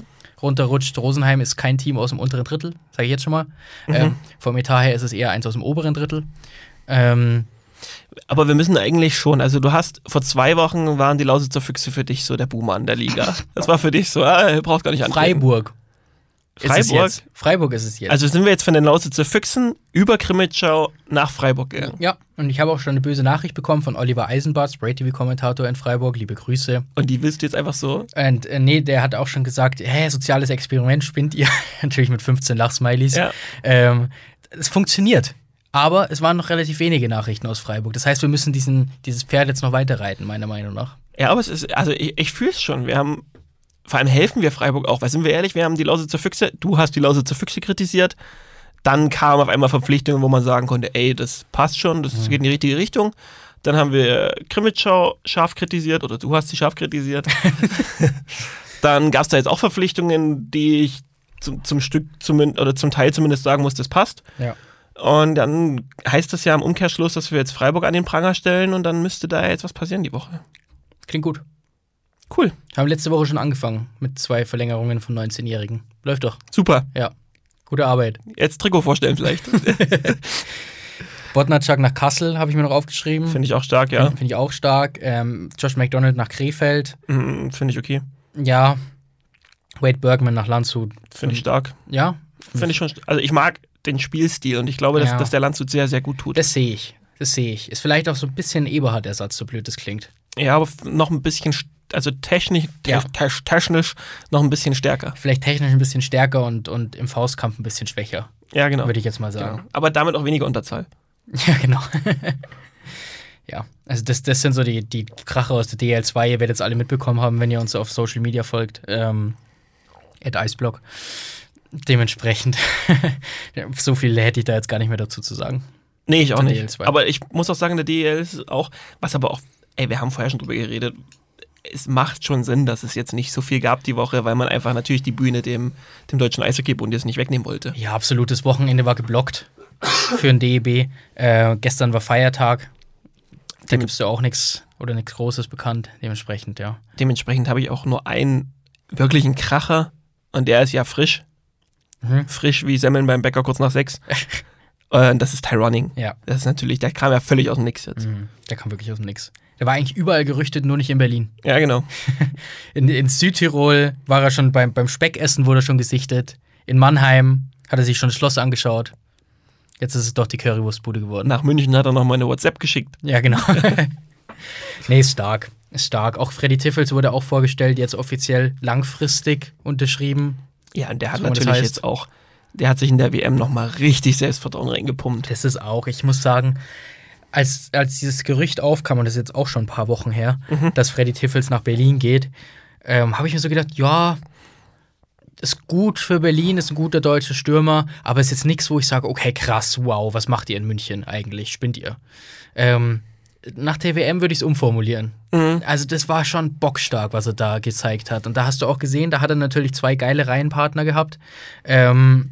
A: runterrutscht. Rosenheim ist kein Team aus dem unteren Drittel, sage ich jetzt schon mal.
B: Mhm.
A: Ähm, vom Etat her ist es eher eins aus dem oberen Drittel. Ähm,
B: Aber wir müssen eigentlich schon, also du hast, vor zwei Wochen waren die Lausitzer Füchse für dich so der Boomer in der Liga. [LAUGHS] Das war für dich so, ihr braucht gar nicht antreten.
A: Freiburg. Ist
B: Freiburg?
A: jetzt. Freiburg ist es jetzt.
B: Also sind wir jetzt von den Lausitzer Füchsen über Krimitschau nach Freiburg gegangen.
A: ja, und ich habe auch schon eine böse Nachricht bekommen von Oliver Eisenbart, Spray-TV-Kommentator in Freiburg. Liebe Grüße.
B: Und die willst du jetzt einfach so.
A: Und äh, nee, der hat auch schon gesagt, hä, soziales Experiment spinnt ihr. [LAUGHS] Natürlich mit 15 Lachsmilies.
B: Ja.
A: Ähm, es funktioniert. Aber es waren noch relativ wenige Nachrichten aus Freiburg. Das heißt, wir müssen diesen, dieses Pferd jetzt noch weiter reiten, meiner Meinung nach.
B: Ja, aber es ist, also ich, ich fühle es schon. Wir haben, vor allem helfen wir Freiburg auch, weil sind wir ehrlich, wir haben die Lausitzer Füchse, du hast die Lausitzer Füchse kritisiert. Dann kamen auf einmal Verpflichtungen, wo man sagen konnte, ey, das passt schon, das mhm. geht in die richtige Richtung. Dann haben wir Krimitschau scharf kritisiert oder du hast sie scharf kritisiert. [LAUGHS] Dann gab es da jetzt auch Verpflichtungen, die ich zum, zum Stück zumindest, oder zum Teil zumindest sagen muss, das passt.
A: Ja.
B: Und dann heißt das ja im Umkehrschluss, dass wir jetzt Freiburg an den Pranger stellen und dann müsste da jetzt was passieren die Woche.
A: Klingt gut.
B: Cool.
A: Haben letzte Woche schon angefangen mit zwei Verlängerungen von 19-Jährigen. Läuft doch.
B: Super.
A: Ja. Gute Arbeit.
B: Jetzt Trikot vorstellen vielleicht. [LAUGHS] [LAUGHS]
A: Bodnatschak nach Kassel habe ich mir noch aufgeschrieben.
B: Finde ich auch stark, ja.
A: Finde ich auch stark. Ähm, Josh McDonald nach Krefeld.
B: Mhm, Finde ich okay.
A: Ja. Wade Bergman nach Landshut.
B: Finde ich stark.
A: Ja.
B: Finde ich schon. Also ich mag den Spielstil und ich glaube, dass,
A: Ja.
B: dass der Landshut sehr, sehr gut tut.
A: Das sehe ich. Das sehe ich. Ist vielleicht auch so ein bisschen Eberhard-Ersatz, so blöd das klingt.
B: ja, aber noch ein bisschen, st- also technisch, te
A: Ja.
B: te technisch noch ein bisschen stärker.
A: Vielleicht technisch ein bisschen stärker und, und im Faustkampf ein bisschen schwächer,
B: Ja, genau.
A: würde ich jetzt mal sagen.
B: genau. Aber damit auch weniger Unterzahl. [LAUGHS]
A: Ja, genau. [LAUGHS] ja, also das, das sind so die, die Kracher aus der DL2. Ihr werdet es alle mitbekommen haben, wenn ihr uns auf Social Media folgt. Ähm, at Iceblock. Dementsprechend, [LAUGHS] so viel hätte ich da jetzt gar nicht mehr dazu zu sagen.
B: Nee, ich auch nicht.
A: DL2.
B: Aber ich muss auch sagen, der DL ist auch, was aber auch, ey, wir haben vorher schon drüber geredet, es macht schon Sinn, dass es jetzt nicht so viel gab die Woche, weil man einfach natürlich die Bühne dem, dem Deutschen Eishockeybund jetzt nicht wegnehmen wollte.
A: Ja, absolutes Wochenende war geblockt für den DEB. Äh, gestern war Feiertag. Da gibt es ja auch nichts oder nichts Großes bekannt. Dementsprechend, ja.
B: Dementsprechend habe ich auch nur einen wirklichen Kracher und der ist ja frisch.
A: Mhm.
B: Frisch wie Semmeln beim Bäcker kurz nach sechs. [LAUGHS] und das ist Tyronning.
A: Ja,
B: Das ist natürlich, der kam ja völlig aus dem Nix jetzt.
A: mhm. der kam wirklich aus dem Nix. Der war eigentlich überall gerüchtet, nur nicht in Berlin.
B: Ja, genau. [LAUGHS]
A: In, in Südtirol war er schon beim, beim Speckessen, wurde er schon gesichtet. In Mannheim hat er sich schon das Schloss angeschaut. Jetzt ist es doch die Currywurstbude geworden.
B: Nach München hat er noch mal eine WhatsApp geschickt.
A: Ja, genau. [LAUGHS] nee, ist stark. Ist stark. Auch Freddy Tiffels wurde auch vorgestellt, jetzt offiziell langfristig unterschrieben.
B: Ja, und der hat
A: So, das
B: natürlich
A: heißt-
B: jetzt auch, der hat sich in der WM noch mal richtig Selbstvertrauen reingepumpt.
A: Das ist auch, ich muss sagen, als, als dieses Gerücht aufkam, und das ist jetzt auch schon ein paar Wochen her, dass Freddy Tiffels nach Berlin geht, ähm, habe ich mir so gedacht, ja, ist gut für Berlin, ist ein guter deutscher Stürmer, aber ist jetzt nichts, wo ich sage, okay, krass, wow, was macht ihr in München eigentlich? Spinnt ihr? Ähm, nach der WM würde ich es umformulieren. Also, das war schon bockstark, was er da gezeigt hat. Und da hast du auch gesehen, da hat er natürlich zwei geile Reihenpartner gehabt. Ähm,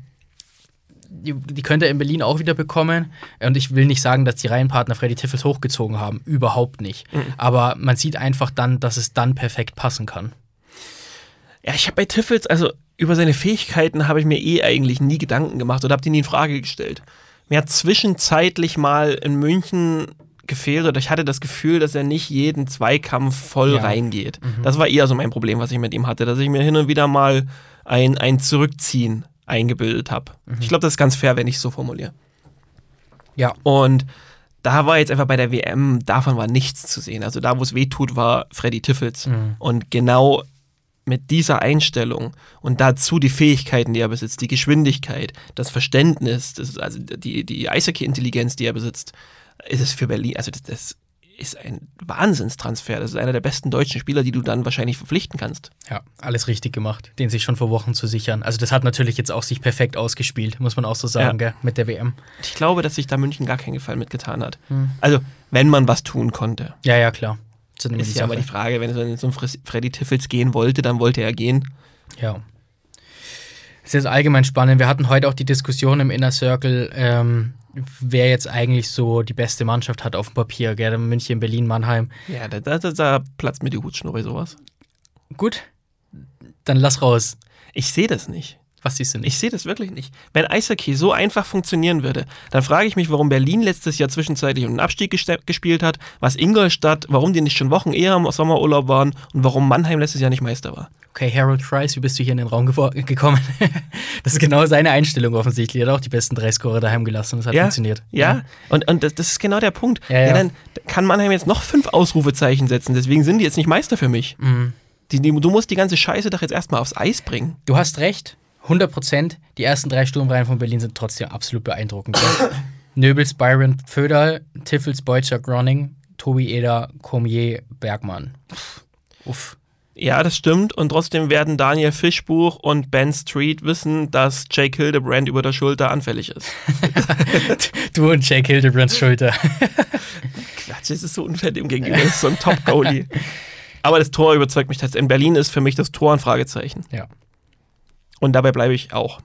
A: die, die könnte er in Berlin auch wieder bekommen. Und ich will nicht sagen, dass die Reihenpartner Freddy Tiffels hochgezogen haben. Überhaupt nicht. Aber man sieht einfach dann, dass es dann perfekt passen kann.
B: Ja, ich habe bei Tiffels, also über seine Fähigkeiten habe ich mir eh eigentlich nie Gedanken gemacht oder habe die nie in Frage gestellt. Mir hat zwischenzeitlich mal in München gefehlt oder ich hatte das Gefühl, dass er nicht jeden Zweikampf voll
A: Ja.
B: reingeht. Das war eher so mein Problem, was ich mit ihm hatte, dass ich mir hin und wieder mal ein, ein Zurückziehen eingebildet habe. Ich glaube, das ist ganz fair, wenn ich es so formuliere.
A: Ja.
B: Und da war jetzt einfach bei der WM, davon war nichts zu sehen. Also da, wo es weh tut, war Freddy Tiffels. Und genau mit dieser Einstellung und dazu die Fähigkeiten, die er besitzt, die Geschwindigkeit, das Verständnis, das, also die, die Eishockey-Intelligenz, die er besitzt, ist es für Berlin, also das, das ist ein Wahnsinnstransfer. Das ist einer der besten deutschen Spieler, die du dann wahrscheinlich verpflichten kannst.
A: Ja, alles richtig gemacht, den sich schon vor Wochen zu sichern. Also das hat natürlich jetzt auch sich perfekt ausgespielt, muss man auch so sagen,
B: Ja.
A: gell, mit der WM.
B: Ich glaube, dass sich da München gar keinen Gefallen mitgetan hat. Also, wenn man was tun konnte.
A: Ja, ja, klar. Das ist
B: ja aber
A: Sache.
B: die Frage, wenn es Fres- Freddy Tiffels gehen wollte, dann wollte er gehen.
A: Ja. Es ist allgemein spannend. Wir hatten heute auch die Diskussion im Inner Circle, ähm, wer jetzt eigentlich so die beste Mannschaft hat auf dem Papier. Gell? München, Berlin, Mannheim.
B: Ja, da, da, da, platzt mir die Hutschnur bei sowas.
A: Gut, dann lass raus.
B: Ich sehe das nicht.
A: Was du nicht?
B: Ich sehe das wirklich nicht. Wenn Eishockey so einfach funktionieren würde, dann frage ich mich, warum Berlin letztes Jahr zwischenzeitlich den Abstieg gespielt hat, was Ingolstadt, warum die nicht schon Wochen eher im Sommerurlaub waren und warum Mannheim letztes Jahr nicht Meister war.
A: Okay, Harold Price, wie bist du hier in den Raum gekommen? [LAUGHS] das ist genau seine Einstellung offensichtlich. Er hat auch die besten drei Scorer daheim gelassen und es hat
B: ja,
A: funktioniert.
B: Ja, und, und das, das ist genau der Punkt.
A: Ja, ja.
B: dann kann Mannheim jetzt noch fünf Ausrufezeichen setzen, deswegen sind die jetzt nicht Meister für mich.
A: Mhm.
B: Die, die, du musst die ganze Scheiße doch jetzt erstmal aufs Eis bringen.
A: Du hast recht, 100 Prozent. Die ersten drei Sturmreihen von Berlin sind trotzdem absolut beeindruckend. [COUGHS] Nöbels, Byron, Föderl, Tiffels, Beutscher, Groning, Tobi Eder, Cormier, Bergmann. Uff.
B: Ja, das stimmt. Und trotzdem werden Daniel Fischbuch und Ben Street wissen, dass Jake Hildebrand über der Schulter anfällig ist. [LAUGHS]
A: du und Jake Hildebrands Schulter. [LAUGHS]
B: Quatsch, das ist so unfair dem gegenüber. Das ist so ein Top-Goalie. [LAUGHS] Aber das Tor überzeugt mich tatsächlich. In Berlin ist für mich das Tor ein Fragezeichen.
A: Ja.
B: Und dabei bleibe ich auch.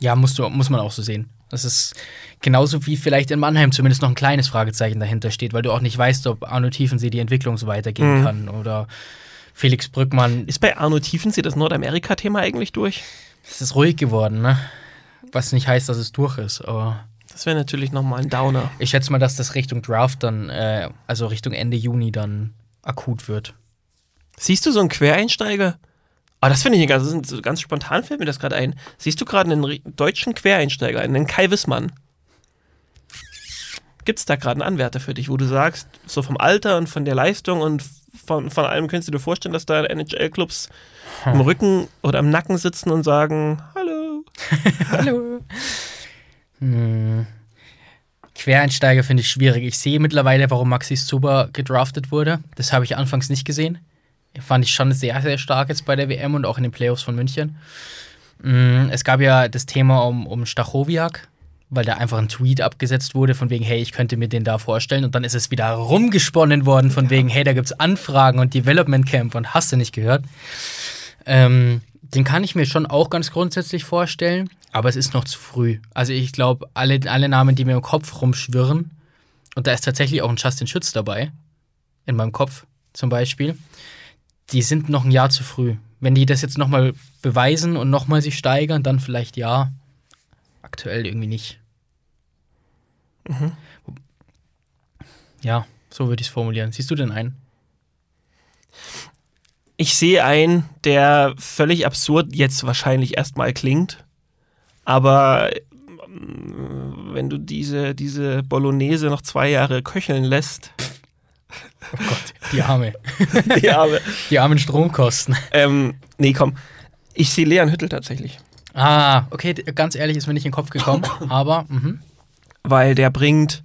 A: Ja, musst du, muss man auch so sehen. Das ist genauso wie vielleicht in Mannheim zumindest noch ein kleines Fragezeichen dahinter steht, weil du auch nicht weißt, ob Arno Tiefensee die Entwicklung so weitergehen
B: Mhm.
A: kann oder Felix Brückmann.
B: Ist bei Arno Tiefensee das Nordamerika-Thema eigentlich durch?
A: Es ist ruhig geworden, ne? Was nicht heißt, dass es durch ist, aber
B: Das wäre natürlich nochmal ein Downer.
A: ich schätze mal, dass das Richtung Draft dann, äh, also Richtung Ende Juni dann akut wird.
B: Siehst du so einen Quereinsteiger? Ah, das finde ich ganz, das ist so ganz spontan fällt mir das gerade ein. Siehst du gerade einen deutschen Quereinsteiger, einen Kai Wissmann? Gibt es da gerade einen Anwärter für dich, wo du sagst, so vom Alter und von der Leistung und von, von allem könntest du dir vorstellen, dass da NHL-Clubs im Rücken oder im Nacken sitzen und sagen, hallo. [LAUGHS]
A: Hallo. Hm. Quereinsteiger finde ich schwierig. Ich sehe mittlerweile, warum Maxi Zuber gedraftet wurde. Das habe ich anfangs nicht gesehen. Fand ich schon sehr, sehr stark jetzt bei der WM und auch in den Playoffs von München. Mm, Es gab ja das Thema um, um Stachowiak, weil da einfach ein Tweet abgesetzt wurde, von wegen, hey, ich könnte mir den da vorstellen. Und dann ist es wieder rumgesponnen worden, von wegen, hey, da gibt es Anfragen und Development Camp und hast du nicht gehört. Ähm, den kann ich mir schon auch ganz grundsätzlich vorstellen, aber es ist noch zu früh. Also ich glaube, alle, alle Namen, die mir im Kopf rumschwirren, und da ist tatsächlich auch ein Justin Schütz dabei, in meinem Kopf zum Beispiel, die sind noch ein Jahr zu früh. Wenn die das jetzt nochmal beweisen und nochmal sich steigern, dann vielleicht ja. Aktuell irgendwie nicht. Ja, so würde ich es formulieren. Siehst du denn einen?
B: Ich sehe einen, der völlig absurd jetzt wahrscheinlich erstmal klingt, aber mm, wenn du diese, diese Bolognese noch zwei Jahre köcheln lässt,
A: Oh Gott, die Arme. [LAUGHS]
B: die Arme.
A: Die armen Stromkosten.
B: ähm, nee, komm. Ich sehe Leon Hüttel tatsächlich.
A: Ah, okay, ganz ehrlich, ist mir nicht in den Kopf gekommen, [LAUGHS] aber mhm.
B: weil der bringt,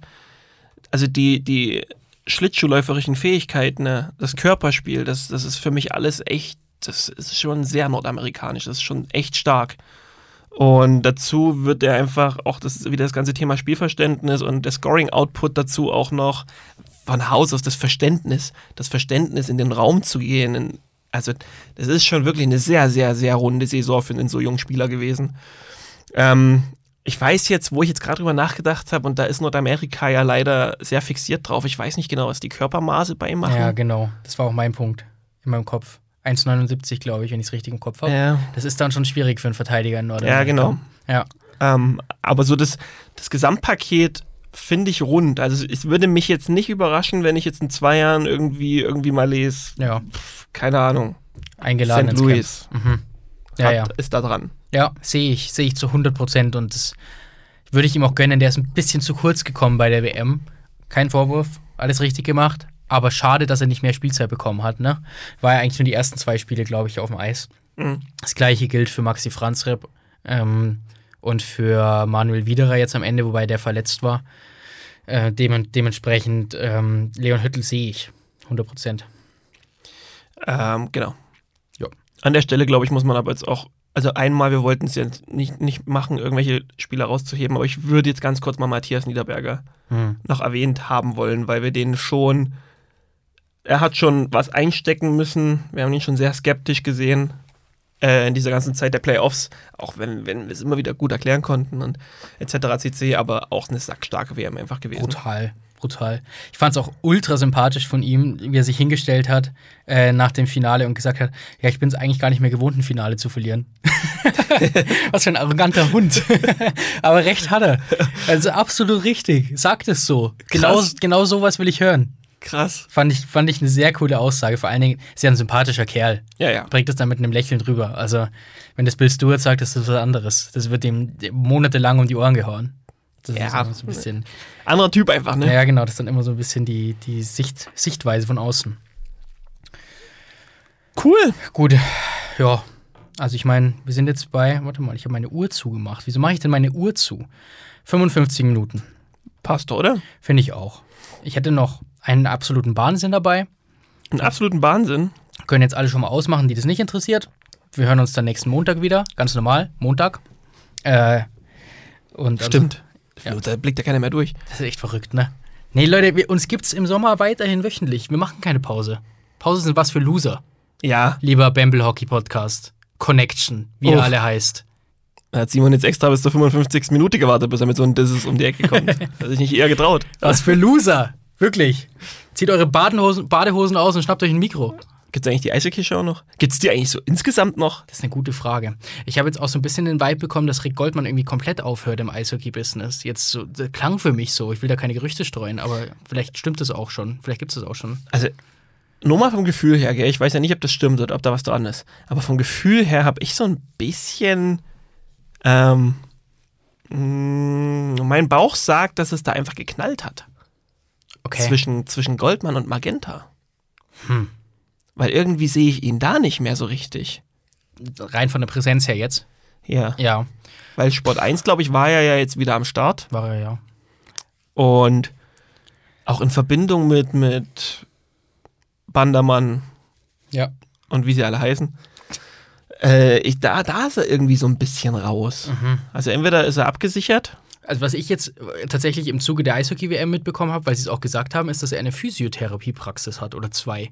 B: also die, die schlittschuhläuferischen Fähigkeiten, ne, das Körperspiel, das, das ist für mich alles echt, das ist schon sehr nordamerikanisch, das ist schon echt stark. Und dazu wird er einfach auch das wieder das ganze Thema Spielverständnis und der Scoring-Output dazu auch noch von Haus aus das Verständnis, das Verständnis in den Raum zu gehen. Also, das ist schon wirklich eine sehr, sehr, sehr runde Saison für einen so jungen Spieler gewesen. Ähm, ich weiß jetzt, wo ich jetzt gerade drüber nachgedacht habe, und da ist Nordamerika ja leider sehr fixiert drauf. Ich weiß nicht genau, was die Körpermaße bei ihm machen.
A: ja, genau. Das war auch mein Punkt in meinem Kopf. 1,79, glaube ich, wenn ich es richtig im Kopf habe.
B: ja.
A: Das ist dann schon schwierig für einen Verteidiger in Nordamerika.
B: ja genau.
A: Ja,
B: Ähm, aber so das, das Gesamtpaket finde ich rund. Also es würde mich jetzt nicht überraschen, wenn ich jetzt in zwei Jahren irgendwie, irgendwie mal lese,
A: ja.
B: keine Ahnung,
A: Eingeladen
B: St. Louis.
A: Mhm. Ja,
B: hat,
A: ja.
B: ist da dran.
A: Ja, sehe ich, sehe ich zu 100 Prozent und das würde ich ihm auch gönnen. Der ist ein bisschen zu kurz gekommen bei der WM. Kein Vorwurf, alles richtig gemacht. Aber schade, dass er nicht mehr Spielzeit bekommen hat. Ne? War ja eigentlich nur die ersten zwei Spiele, glaube ich, auf dem Eis.
B: Mhm.
A: Das gleiche gilt für Maxi Franzrep ähm, und für Manuel Widerer jetzt am Ende, wobei der verletzt war. Äh, dem, dementsprechend ähm, Leon Hüttel sehe ich 100 Prozent.
B: Ähm, genau.
A: Ja.
B: An der Stelle, glaube ich, muss man aber jetzt auch, also einmal, wir wollten es jetzt nicht, nicht machen, irgendwelche Spieler rauszuheben, aber ich würde jetzt ganz kurz mal Matthias Niederberger
A: Hm.
B: noch erwähnt haben wollen, weil wir den schon, er hat schon was einstecken müssen. Wir haben ihn schon sehr skeptisch gesehen äh, in dieser ganzen Zeit der Playoffs, auch wenn, wenn wir es immer wieder gut erklären konnten und etc. cc, aber auch eine sackstarke WM einfach gewesen.
A: Brutal, brutal. Ich fand es auch ultra sympathisch von ihm, wie er sich hingestellt hat äh, nach dem Finale und gesagt hat, ja, ich bin es eigentlich gar nicht mehr gewohnt, ein Finale zu verlieren. [LAUGHS] Was für ein arroganter Hund. [LAUGHS] Aber recht hat er. Also absolut richtig. Sagt es so. Genau, genau sowas will ich hören.
B: Krass.
A: Fand ich, fand ich eine sehr coole Aussage. Vor allen Dingen ist er ein sympathischer Kerl.
B: Ja, ja.
A: Bringt es dann mit einem Lächeln drüber. Also, wenn das Bill Stewart sagt, ist das was anderes. Das wird ihm monatelang um die Ohren gehauen. Das
B: Ja.
A: ist so ein bisschen.
B: Anderer Typ einfach, ne?
A: Ja, genau, das ist dann immer so ein bisschen die, die Sicht, Sichtweise von außen.
B: Cool.
A: Gut, ja. Also ich meine, wir sind jetzt bei, warte mal, ich habe meine Uhr zugemacht. Wieso mache ich denn meine Uhr zu? 55 Minuten,
B: Passt, oder?
A: finde ich auch. Ich hätte noch einen absoluten Wahnsinn dabei.
B: Einen absoluten Wahnsinn.
A: Können jetzt alle schon mal ausmachen, die das nicht interessiert. Wir hören uns dann nächsten Montag wieder, ganz normal, Montag. Äh, und also-
B: Stimmt.
A: Ja.
B: Da blickt ja keiner mehr durch.
A: Das ist echt verrückt, ne? Nee, Leute, wir, uns gibt's im Sommer weiterhin wöchentlich. Wir machen keine Pause. Pause sind was für Loser.
B: Ja,
A: Lieber Bamble Hockey Podcast. Connection, wie er
B: Uff.
A: alle heißt.
B: da hat Simon jetzt extra bis zur 55. Minute gewartet, bis er mit so einem Disses um die Ecke kommt. [LAUGHS] Hat sich nicht eher getraut.
A: Was für Loser. Wirklich. Zieht eure Badenhosen, Badehosen aus und schnappt euch ein Mikro.
B: Gibt es eigentlich die Eishockey-Show noch? Gibt es die eigentlich so insgesamt noch?
A: Das ist eine gute Frage. Ich habe jetzt auch so ein bisschen den Vibe bekommen, dass Rick Goldmann irgendwie komplett aufhört im Eishockey-Business. Jetzt so, das klang für mich so. Ich will da keine Gerüchte streuen, aber vielleicht stimmt es auch schon. Vielleicht gibt es das auch schon.
B: Also, nur mal vom Gefühl her, gell? ich weiß ja nicht, ob das stimmt oder ob da was dran ist, aber vom Gefühl her habe ich so ein bisschen. Ähm, mh, mein Bauch sagt, dass es da einfach geknallt hat.
A: Okay.
B: Zwischen, zwischen Goldmann und Magenta.
A: Hm.
B: Weil irgendwie sehe ich ihn da nicht mehr so richtig.
A: Rein von der Präsenz her jetzt.
B: Ja.
A: Ja,
B: Weil Sport 1, glaube ich, war er ja jetzt wieder am Start.
A: war er ja.
B: Und auch in Verbindung mit, mit Bandermann
A: Ja.
B: und wie sie alle heißen. Äh, ich, da, da ist er irgendwie so ein bisschen raus.
A: Mhm.
B: Also entweder ist er abgesichert.
A: Also was ich jetzt äh, tatsächlich im Zuge der Eishockey-WM mitbekommen habe, weil sie es auch gesagt haben, ist, dass er eine Physiotherapiepraxis hat oder zwei.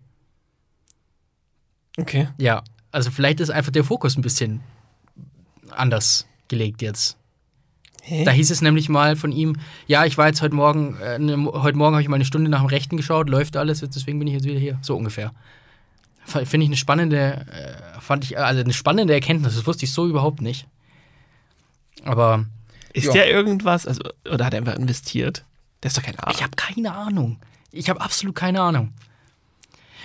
B: Okay.
A: Ja, also vielleicht ist einfach der Fokus ein bisschen anders gelegt jetzt.
B: Hä?
A: Da hieß es nämlich mal von ihm, ja, ich war jetzt heute Morgen, äh, ne, heute Morgen habe ich mal eine Stunde nach dem Rechten geschaut, läuft alles, deswegen bin ich jetzt wieder hier. So ungefähr. Finde ich eine spannende, äh, fand ich, also eine spannende Erkenntnis, das wusste ich so überhaupt nicht. Aber
B: Ist
A: Ja.
B: der irgendwas? Also, oder hat er einfach investiert? Der ist doch kein Arsch.
A: Ich habe keine Ahnung. Ich habe absolut keine Ahnung.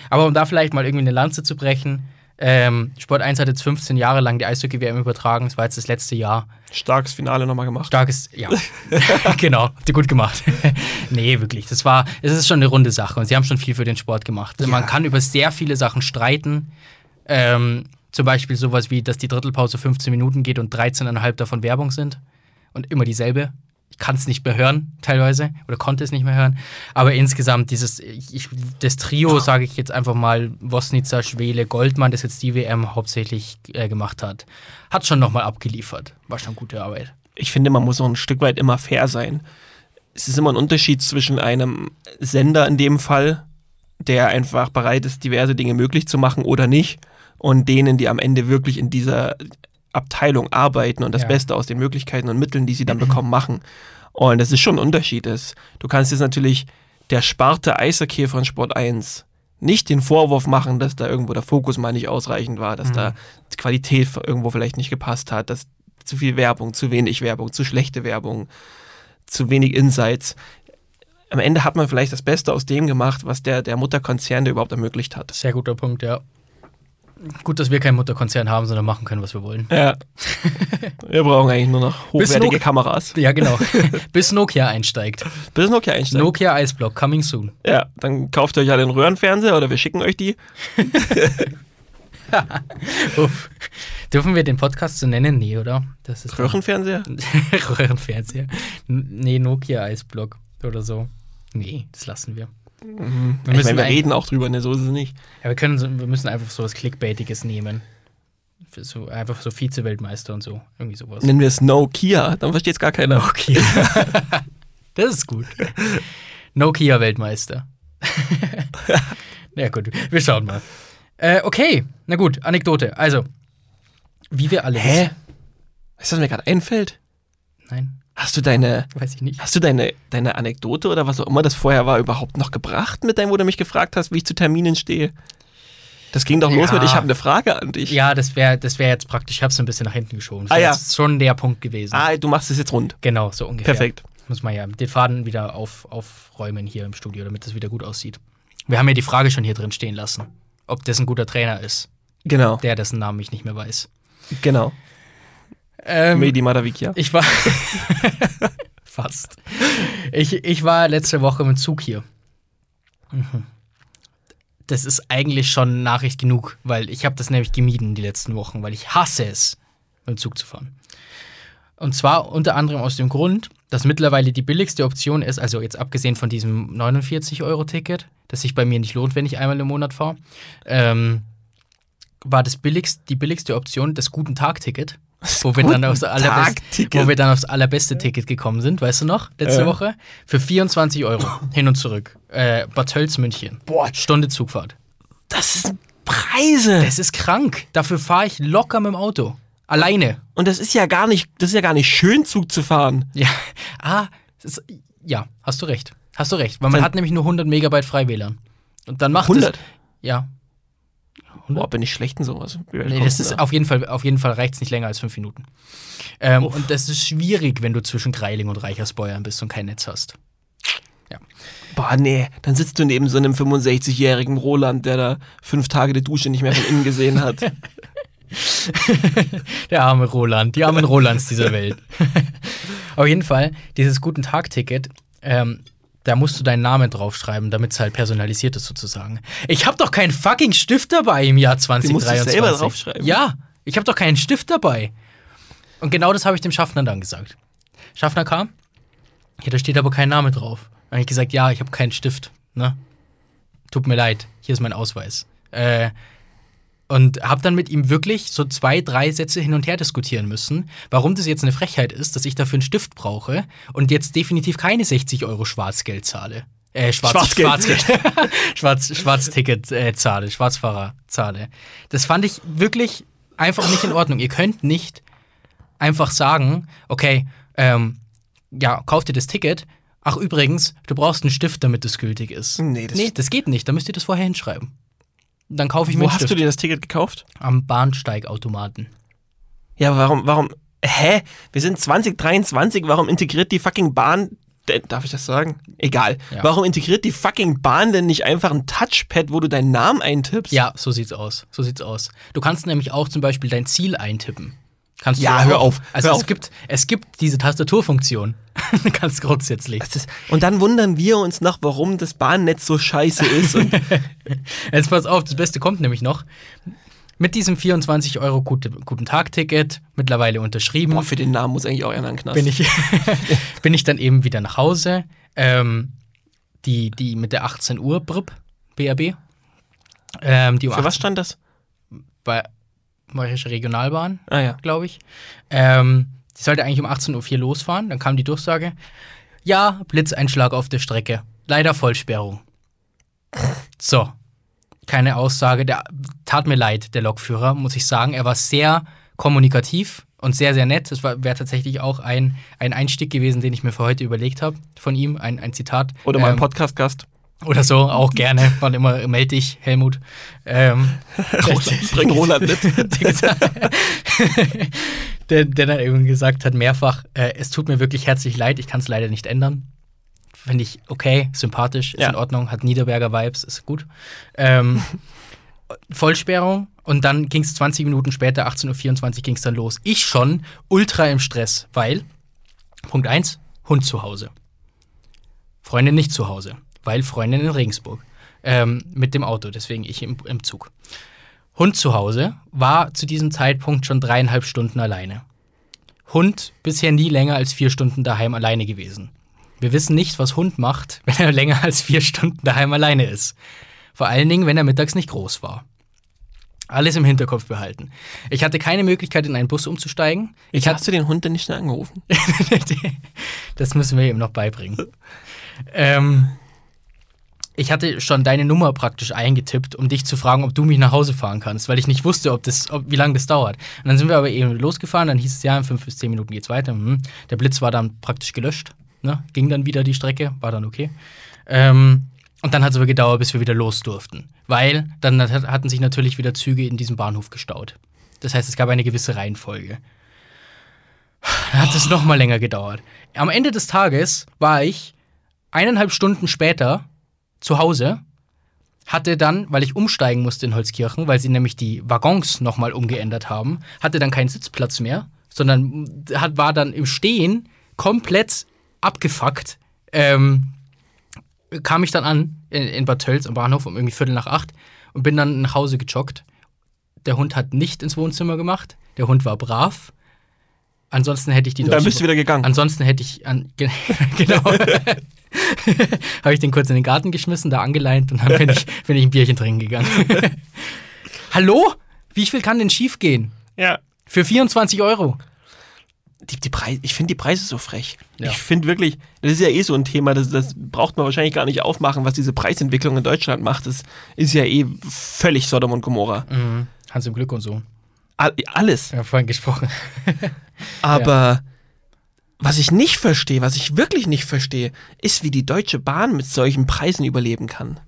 A: Aber um da vielleicht mal irgendwie eine Lanze zu brechen, ähm, Sport 1 hat jetzt 15 Jahre lang die Eishockey-WM übertragen. Es war jetzt das letzte Jahr.
B: Starkes Finale nochmal gemacht.
A: Starkes, ja. [LAUGHS] [LAUGHS] genau, habt ihr gut gemacht. [LAUGHS] nee, wirklich. Das war, es ist schon eine runde Sache und sie haben schon viel für den Sport gemacht. Man kann über sehr viele Sachen streiten. Ähm, zum Beispiel sowas wie, dass die Drittelpause 15 Minuten geht und 13,5 davon Werbung sind. Und immer dieselbe. Ich kann es nicht mehr hören, teilweise, oder konnte es nicht mehr hören. Aber insgesamt, dieses, ich, das Trio, sage ich jetzt einfach mal, Wosnica, Schwele, Goldmann, das jetzt die WM hauptsächlich äh, gemacht hat, hat schon nochmal abgeliefert. War schon gute Arbeit.
B: ich finde, man muss auch ein Stück weit immer fair sein. Es ist immer ein Unterschied zwischen einem Sender in dem Fall, der einfach bereit ist, diverse Dinge möglich zu machen oder nicht, und denen, die am Ende wirklich in dieser Abteilung arbeiten und das
A: Ja.
B: Beste aus den Möglichkeiten und Mitteln, die sie dann bekommen, machen. Und das ist schon ein Unterschied. ist. Du kannst jetzt natürlich der Sparte Eishockey von Sport 1 nicht den Vorwurf machen, dass da irgendwo der Fokus mal nicht ausreichend war, dass da die Qualität irgendwo vielleicht nicht gepasst hat, dass zu viel Werbung, zu wenig Werbung, zu schlechte Werbung, zu wenig Insights. Am Ende hat man vielleicht das Beste aus dem gemacht, was der, der Mutterkonzern der überhaupt ermöglicht hat.
A: Sehr guter Punkt, ja. Gut, dass wir keinen Mutterkonzern haben, sondern machen können, was wir wollen.
B: Ja. [LAUGHS] Wir brauchen eigentlich nur noch hochwertige
A: Nokia-
B: Kameras.
A: Ja, genau. [LAUGHS] Bis Nokia einsteigt.
B: Bis Nokia einsteigt.
A: Nokia Iceblock, coming soon.
B: Ja, dann kauft ihr euch alle einen Röhrenfernseher oder wir schicken euch die. [LAUGHS]
A: Uff. Dürfen wir den Podcast so nennen? Nee, oder? Das ist
B: Röhrenfernseher?
A: Röhrenfernseher. Nee, Nokia Iceblock oder so. Nee, das lassen wir.
B: Wir
A: Wir
B: ich meine, wir reden auch drüber, ne, so ist es nicht.
A: Ja, wir, können wir müssen einfach so was Clickbaitiges nehmen. So, einfach so Vize-Weltmeister und so. Irgendwie sowas.
B: Nennen wir es Nokia, dann versteht es gar keiner.
A: Nokia. [LAUGHS] das ist gut. Nokia Weltmeister. [LAUGHS] ja, gut, wir schauen mal. Äh, okay, na gut, Anekdote. Also, wie wir alle
B: Hä?
A: wissen.
B: Weißt du, was mir gerade einfällt?
A: Nein,
B: Hast du deine,
A: weiß ich nicht.
B: hast du deine, deine Anekdote oder was auch immer das vorher war, überhaupt noch gebracht mit deinem, wo du mich gefragt hast, wie ich zu Terminen stehe? Das ging doch los
A: Ja.
B: mit, ich habe eine Frage an dich.
A: Ja, das wäre das wär jetzt praktisch. Ich habe es ein bisschen nach hinten geschoben. Das
B: Ah, ja.
A: jetzt schon der Punkt gewesen.
B: Ah, du machst es jetzt rund.
A: Genau, so ungefähr.
B: Perfekt.
A: Muss man ja den Faden wieder auf, aufräumen hier im Studio, damit das wieder gut aussieht. Wir haben ja die Frage schon hier drin stehen lassen, ob das ein guter Trainer ist,
B: Genau,
A: der dessen Namen ich nicht mehr weiß.
B: genau.
A: Ähm,
B: Medi Madavikia.
A: Ich war. [LAUGHS] Fast. Ich, ich war letzte Woche im Zug hier. Mhm. das ist eigentlich schon Nachricht genug, weil ich habe das nämlich gemieden die letzten Wochen, weil ich hasse es, mit dem Zug zu fahren. Und zwar unter anderem aus dem Grund, dass mittlerweile die billigste Option ist, also jetzt abgesehen von diesem 49-Euro-Ticket, das sich bei mir nicht lohnt, wenn ich einmal im Monat fahre, ähm, war das billigst, die billigste Option das Guten Tag-Ticket. Wo wir, dann aufs allerbeste, wo wir dann aufs allerbeste Ticket gekommen sind, weißt du noch, letzte
B: Äh.
A: Woche? Für 24 Euro hin und zurück. Äh, Bad Tölz, München.
B: Boah,
A: Stunde Zugfahrt.
B: das sind Preise.
A: Das ist krank. Dafür fahre ich locker mit dem Auto. Alleine.
B: Und das ist ja gar nicht, das ist ja gar nicht schön, Zug zu fahren.
A: Ja. Ah, ist, ja, hast du recht. Hast du recht. Weil man
B: Dann-
A: hat nämlich nur 100 Megabyte frei WLAN. Und dann macht
B: 100?
A: es. Ja.
B: Boah, bin ich schlecht in sowas.
A: Nee, das ist
B: da?
A: auf jeden Fall, auf jeden Fall reicht es nicht länger als fünf Minuten. Ähm, und das ist schwierig, wenn du zwischen Greiling und Reichersbeuern bist und kein Netz hast.
B: Boah, nee, dann sitzt du neben so einem 65-jährigen Roland, der da fünf Tage die Dusche nicht mehr von innen gesehen hat. [LAUGHS]
A: Der arme Roland, die armen Rolands dieser Welt. [LAUGHS] Auf jeden Fall, dieses Guten Tag-Ticket, ähm, da musst du deinen Namen draufschreiben, damit es halt personalisiert ist sozusagen. Ich habe doch keinen fucking Stift dabei im Jahr
B: musst du
A: 2023.
B: selber draufschreiben?
A: Ja, ich habe doch keinen Stift dabei. Und genau das habe ich dem Schaffner dann gesagt. Schaffner kam, ja, da steht aber kein Name drauf. Dann habe ich gesagt, ja, ich habe keinen Stift. Ne? Tut mir leid, hier ist mein Ausweis. Äh, und habe dann mit ihm wirklich so zwei, drei Sätze hin und her diskutieren müssen, warum das jetzt eine Frechheit ist, dass ich dafür einen Stift brauche und jetzt definitiv keine 60 Euro Schwarzgeld zahle. Äh, Schwarz,
B: Schwarzgeld.
A: Schwarzgeld. [LAUGHS] Schwarz, Schwarzticket äh, zahle, Schwarzfahrer zahle. Das fand ich wirklich einfach nicht in Ordnung. Ihr könnt nicht einfach sagen, okay, ähm, ja, kauf dir das Ticket. Ach, übrigens, du brauchst einen Stift, damit es gültig ist.
B: Nee, das-
A: nee, das geht nicht. Da müsst ihr das vorher hinschreiben. Dann kaufe ich mir
B: Wo hast
A: Stift.
B: du dir das Ticket gekauft?
A: Am Bahnsteigautomaten.
B: Ja, warum, warum, hä? Wir sind 2023, warum integriert die fucking Bahn, denn- darf ich das sagen? Egal.
A: Ja.
B: Warum integriert die fucking Bahn denn nicht einfach ein Touchpad, wo du deinen Namen eintippst?
A: Ja, so sieht's aus. So sieht's aus. Du kannst nämlich auch zum Beispiel dein Ziel eintippen. Kannst
B: Ja, hör auf,
A: Also
B: hör
A: es
B: auf.
A: gibt, es gibt diese Tastaturfunktion. [LAUGHS] Ganz grundsätzlich.
B: Ist, und dann wundern wir uns noch, warum das Bahnnetz so scheiße ist. [LAUGHS]
A: Jetzt pass auf, das Beste kommt nämlich noch. Mit diesem 24 Euro gute, guten Tag-Ticket, mittlerweile unterschrieben,
B: boah, für den Namen muss eigentlich auch einer in den Knast.
A: bin ich, [LAUGHS] bin ich dann eben wieder nach Hause. Ähm, die, die mit der 18 Uhr BRIP, BRB. Ähm, die um
B: für was
A: 18
B: stand das?
A: bei Bayerische Regionalbahn.
B: Ah ja.
A: glaube ich. Ähm, die sollte eigentlich um 18.04 Uhr losfahren. Dann kam die Durchsage: Ja, Blitzeinschlag auf der Strecke. Leider Vollsperrung. So. Keine Aussage. Der tat mir leid, der Lokführer, muss ich sagen. Er war sehr kommunikativ und sehr, sehr nett. Das wäre tatsächlich auch ein, ein Einstieg gewesen, den ich mir für heute überlegt habe von ihm. Ein, ein Zitat.
B: Oder mal ein
A: Ähm,
B: Podcast-Gast.
A: Oder so, auch gerne. Wann immer melde dich, Helmut. Ähm, [LAUGHS]
B: Roland, bring Roland mit. [LAUGHS]
A: der, der dann eben gesagt hat, mehrfach, äh, es tut mir wirklich herzlich leid, ich kann es leider nicht ändern. Finde ich okay, sympathisch, ist
B: Ja.
A: in Ordnung, hat Niederberger Vibes, ist gut. Ähm, Vollsperrung und dann ging es 20 Minuten später, 18.24 Uhr ging es dann los. Ich schon ultra im Stress, weil, Punkt 1, Hund zu Hause. Freundin nicht zu Hause, weil Freundin in Regensburg. Ähm, mit dem Auto, deswegen ich im, im Zug. Hund zu Hause war zu diesem Zeitpunkt schon dreieinhalb Stunden alleine. Hund bisher nie länger als vier Stunden daheim alleine gewesen. Wir wissen nicht, was Hund macht, [LAUGHS] wenn er länger als vier Stunden daheim alleine ist. Vor allen Dingen, wenn er mittags nicht groß war. Alles im Hinterkopf behalten. Ich hatte keine Möglichkeit, in einen Bus umzusteigen. Ich
B: Hast du den Hund denn nicht schnell angerufen? [LAUGHS]
A: das müssen wir ihm noch beibringen. [LAUGHS] ähm, ich hatte schon deine Nummer praktisch eingetippt, um dich zu fragen, ob du mich nach Hause fahren kannst, weil ich nicht wusste, ob das, ob, wie lange das dauert. Und dann sind wir aber eben losgefahren, dann hieß es ja, in fünf bis zehn Minuten geht's weiter. Mhm. Der Blitz war dann praktisch gelöscht, ne? ging dann wieder die Strecke, war dann okay. Ähm, und dann hat es aber gedauert, bis wir wieder los durften, weil dann hat, hatten sich natürlich wieder Züge in diesem Bahnhof gestaut. Das heißt, es gab eine gewisse Reihenfolge. Dann hat es noch mal länger gedauert. Am Ende des Tages war ich eineinhalb Stunden später zu Hause, hatte dann, weil ich umsteigen musste in Holzkirchen, weil sie nämlich die Waggons noch mal umgeändert haben, hatte dann keinen Sitzplatz mehr, sondern hat, war dann im Stehen komplett abgefuckt. Ähm, kam ich dann an in, in Bad Tölz am Bahnhof um irgendwie Viertel nach acht und bin dann nach Hause gejoggt. Der Hund hat nicht ins Wohnzimmer gemacht. Der Hund war brav. Ansonsten hätte ich die
B: dann bist du wieder gegangen.
A: Ansonsten hätte ich an, ge [LAUGHS] genau [LAUGHS] habe ich den kurz in den Garten geschmissen, da angeleint und dann bin ich, [LAUGHS] bin ich ein Bierchen trinken gegangen. [LAUGHS] Hallo? Wie viel kann denn schief gehen?
B: ja.
A: Für 24 Euro.
B: Die, die Preise, ich finde die Preise so frech.
A: Ja.
B: Ich finde wirklich, das ist ja eh so ein Thema, das, das braucht man wahrscheinlich gar nicht aufmachen, was diese Preisentwicklung in Deutschland macht. Das ist ja eh völlig Sodom und Gomorra.
A: Mhm. Hans im Glück und so.
B: All, alles.
A: Wir haben vorhin gesprochen.
B: Aber was ich nicht verstehe, was ich wirklich nicht verstehe, ist, wie die Deutsche Bahn mit solchen Preisen überleben kann.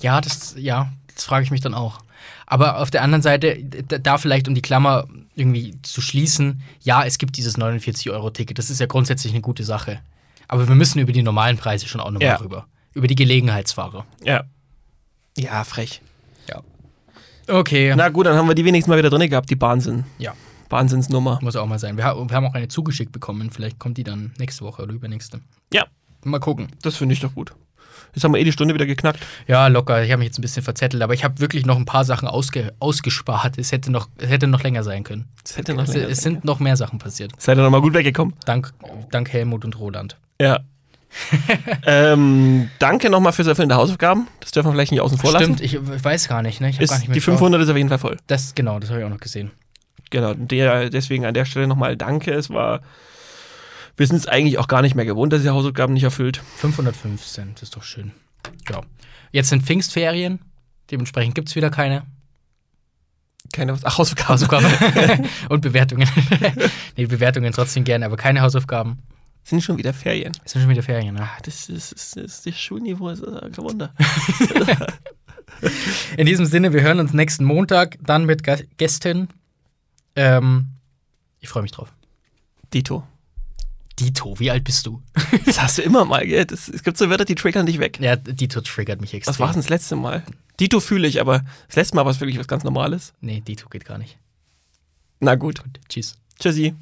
A: Ja, das, ja, das frage ich mich dann auch. Aber auf der anderen Seite, da, vielleicht um die Klammer irgendwie zu schließen, ja, es gibt dieses 49-Euro-Ticket. Das ist ja grundsätzlich eine gute Sache. Aber wir müssen über die normalen Preise schon auch nochmal
B: Ja.
A: rüber. Über die Gelegenheitsfahrer.
B: Ja. Ja, frech.
A: Ja. Okay.
B: Na gut, dann haben wir die wenigstens mal wieder drin gehabt, die Wahnsinn.
A: Ja,
B: Wahnsinnsnummer.
A: muss auch mal sein. Wir, wir haben auch eine zugeschickt bekommen. Vielleicht kommt die dann nächste Woche oder übernächste.
B: Ja,
A: Mal gucken.
B: das finde ich doch gut. Jetzt haben wir eh die Stunde wieder geknackt.
A: Ja, locker. Ich habe mich jetzt ein bisschen verzettelt, aber ich habe wirklich noch ein paar Sachen ausge ausgespart. Es hätte, noch, es hätte noch länger sein können.
B: Das hätte noch
A: Es,
B: länger
A: es sind noch mehr Sachen passiert.
B: Seid ihr nochmal gut weggekommen?
A: Dank, dank Helmut und Roland.
B: Ja. [LAUGHS] ähm, danke nochmal fürs Erfüllen der Hausaufgaben. Das dürfen wir vielleicht nicht außen vor lassen.
A: Stimmt, ich weiß gar nicht. Ne? Ich
B: Ist,
A: gar nicht
B: die
A: geschaut.
B: 500 ist auf jeden Fall voll.
A: Das, genau, das habe ich auch noch gesehen.
B: Genau, der, deswegen an der Stelle nochmal danke. Es war, wir sind es eigentlich auch gar nicht mehr gewohnt, dass ihr Hausaufgaben nicht erfüllt.
A: 515, das ist doch schön. Ja. Jetzt sind Pfingstferien. Dementsprechend gibt es wieder keine
B: Keine Ach, Hausaufgaben.
A: Hausaufgaben [LAUGHS] und Bewertungen. [LAUGHS] nee, Bewertungen trotzdem gerne, aber keine Hausaufgaben.
B: sind schon wieder Ferien.
A: Es sind schon wieder Ferien, ne?
B: Ah, Das ist, das ist, das Schulniveau ist kein Wunder. [LAUGHS]
A: In diesem Sinne, wir hören uns nächsten Montag dann mit Gästen. Ähm, ich freue mich drauf.
B: Dito.
A: Dito, wie alt bist du? [LAUGHS]
B: Das hast du immer mal, gell? Das, es gibt so Wörter, die triggern dich weg.
A: Ja, Dito triggert mich extrem.
B: Was war denn das letzte Mal? Dito fühle ich, aber das letzte Mal war es wirklich was ganz Normales.
A: Nee, Dito geht gar nicht.
B: Na gut.
A: Gut, tschüss.
B: Tschüssi.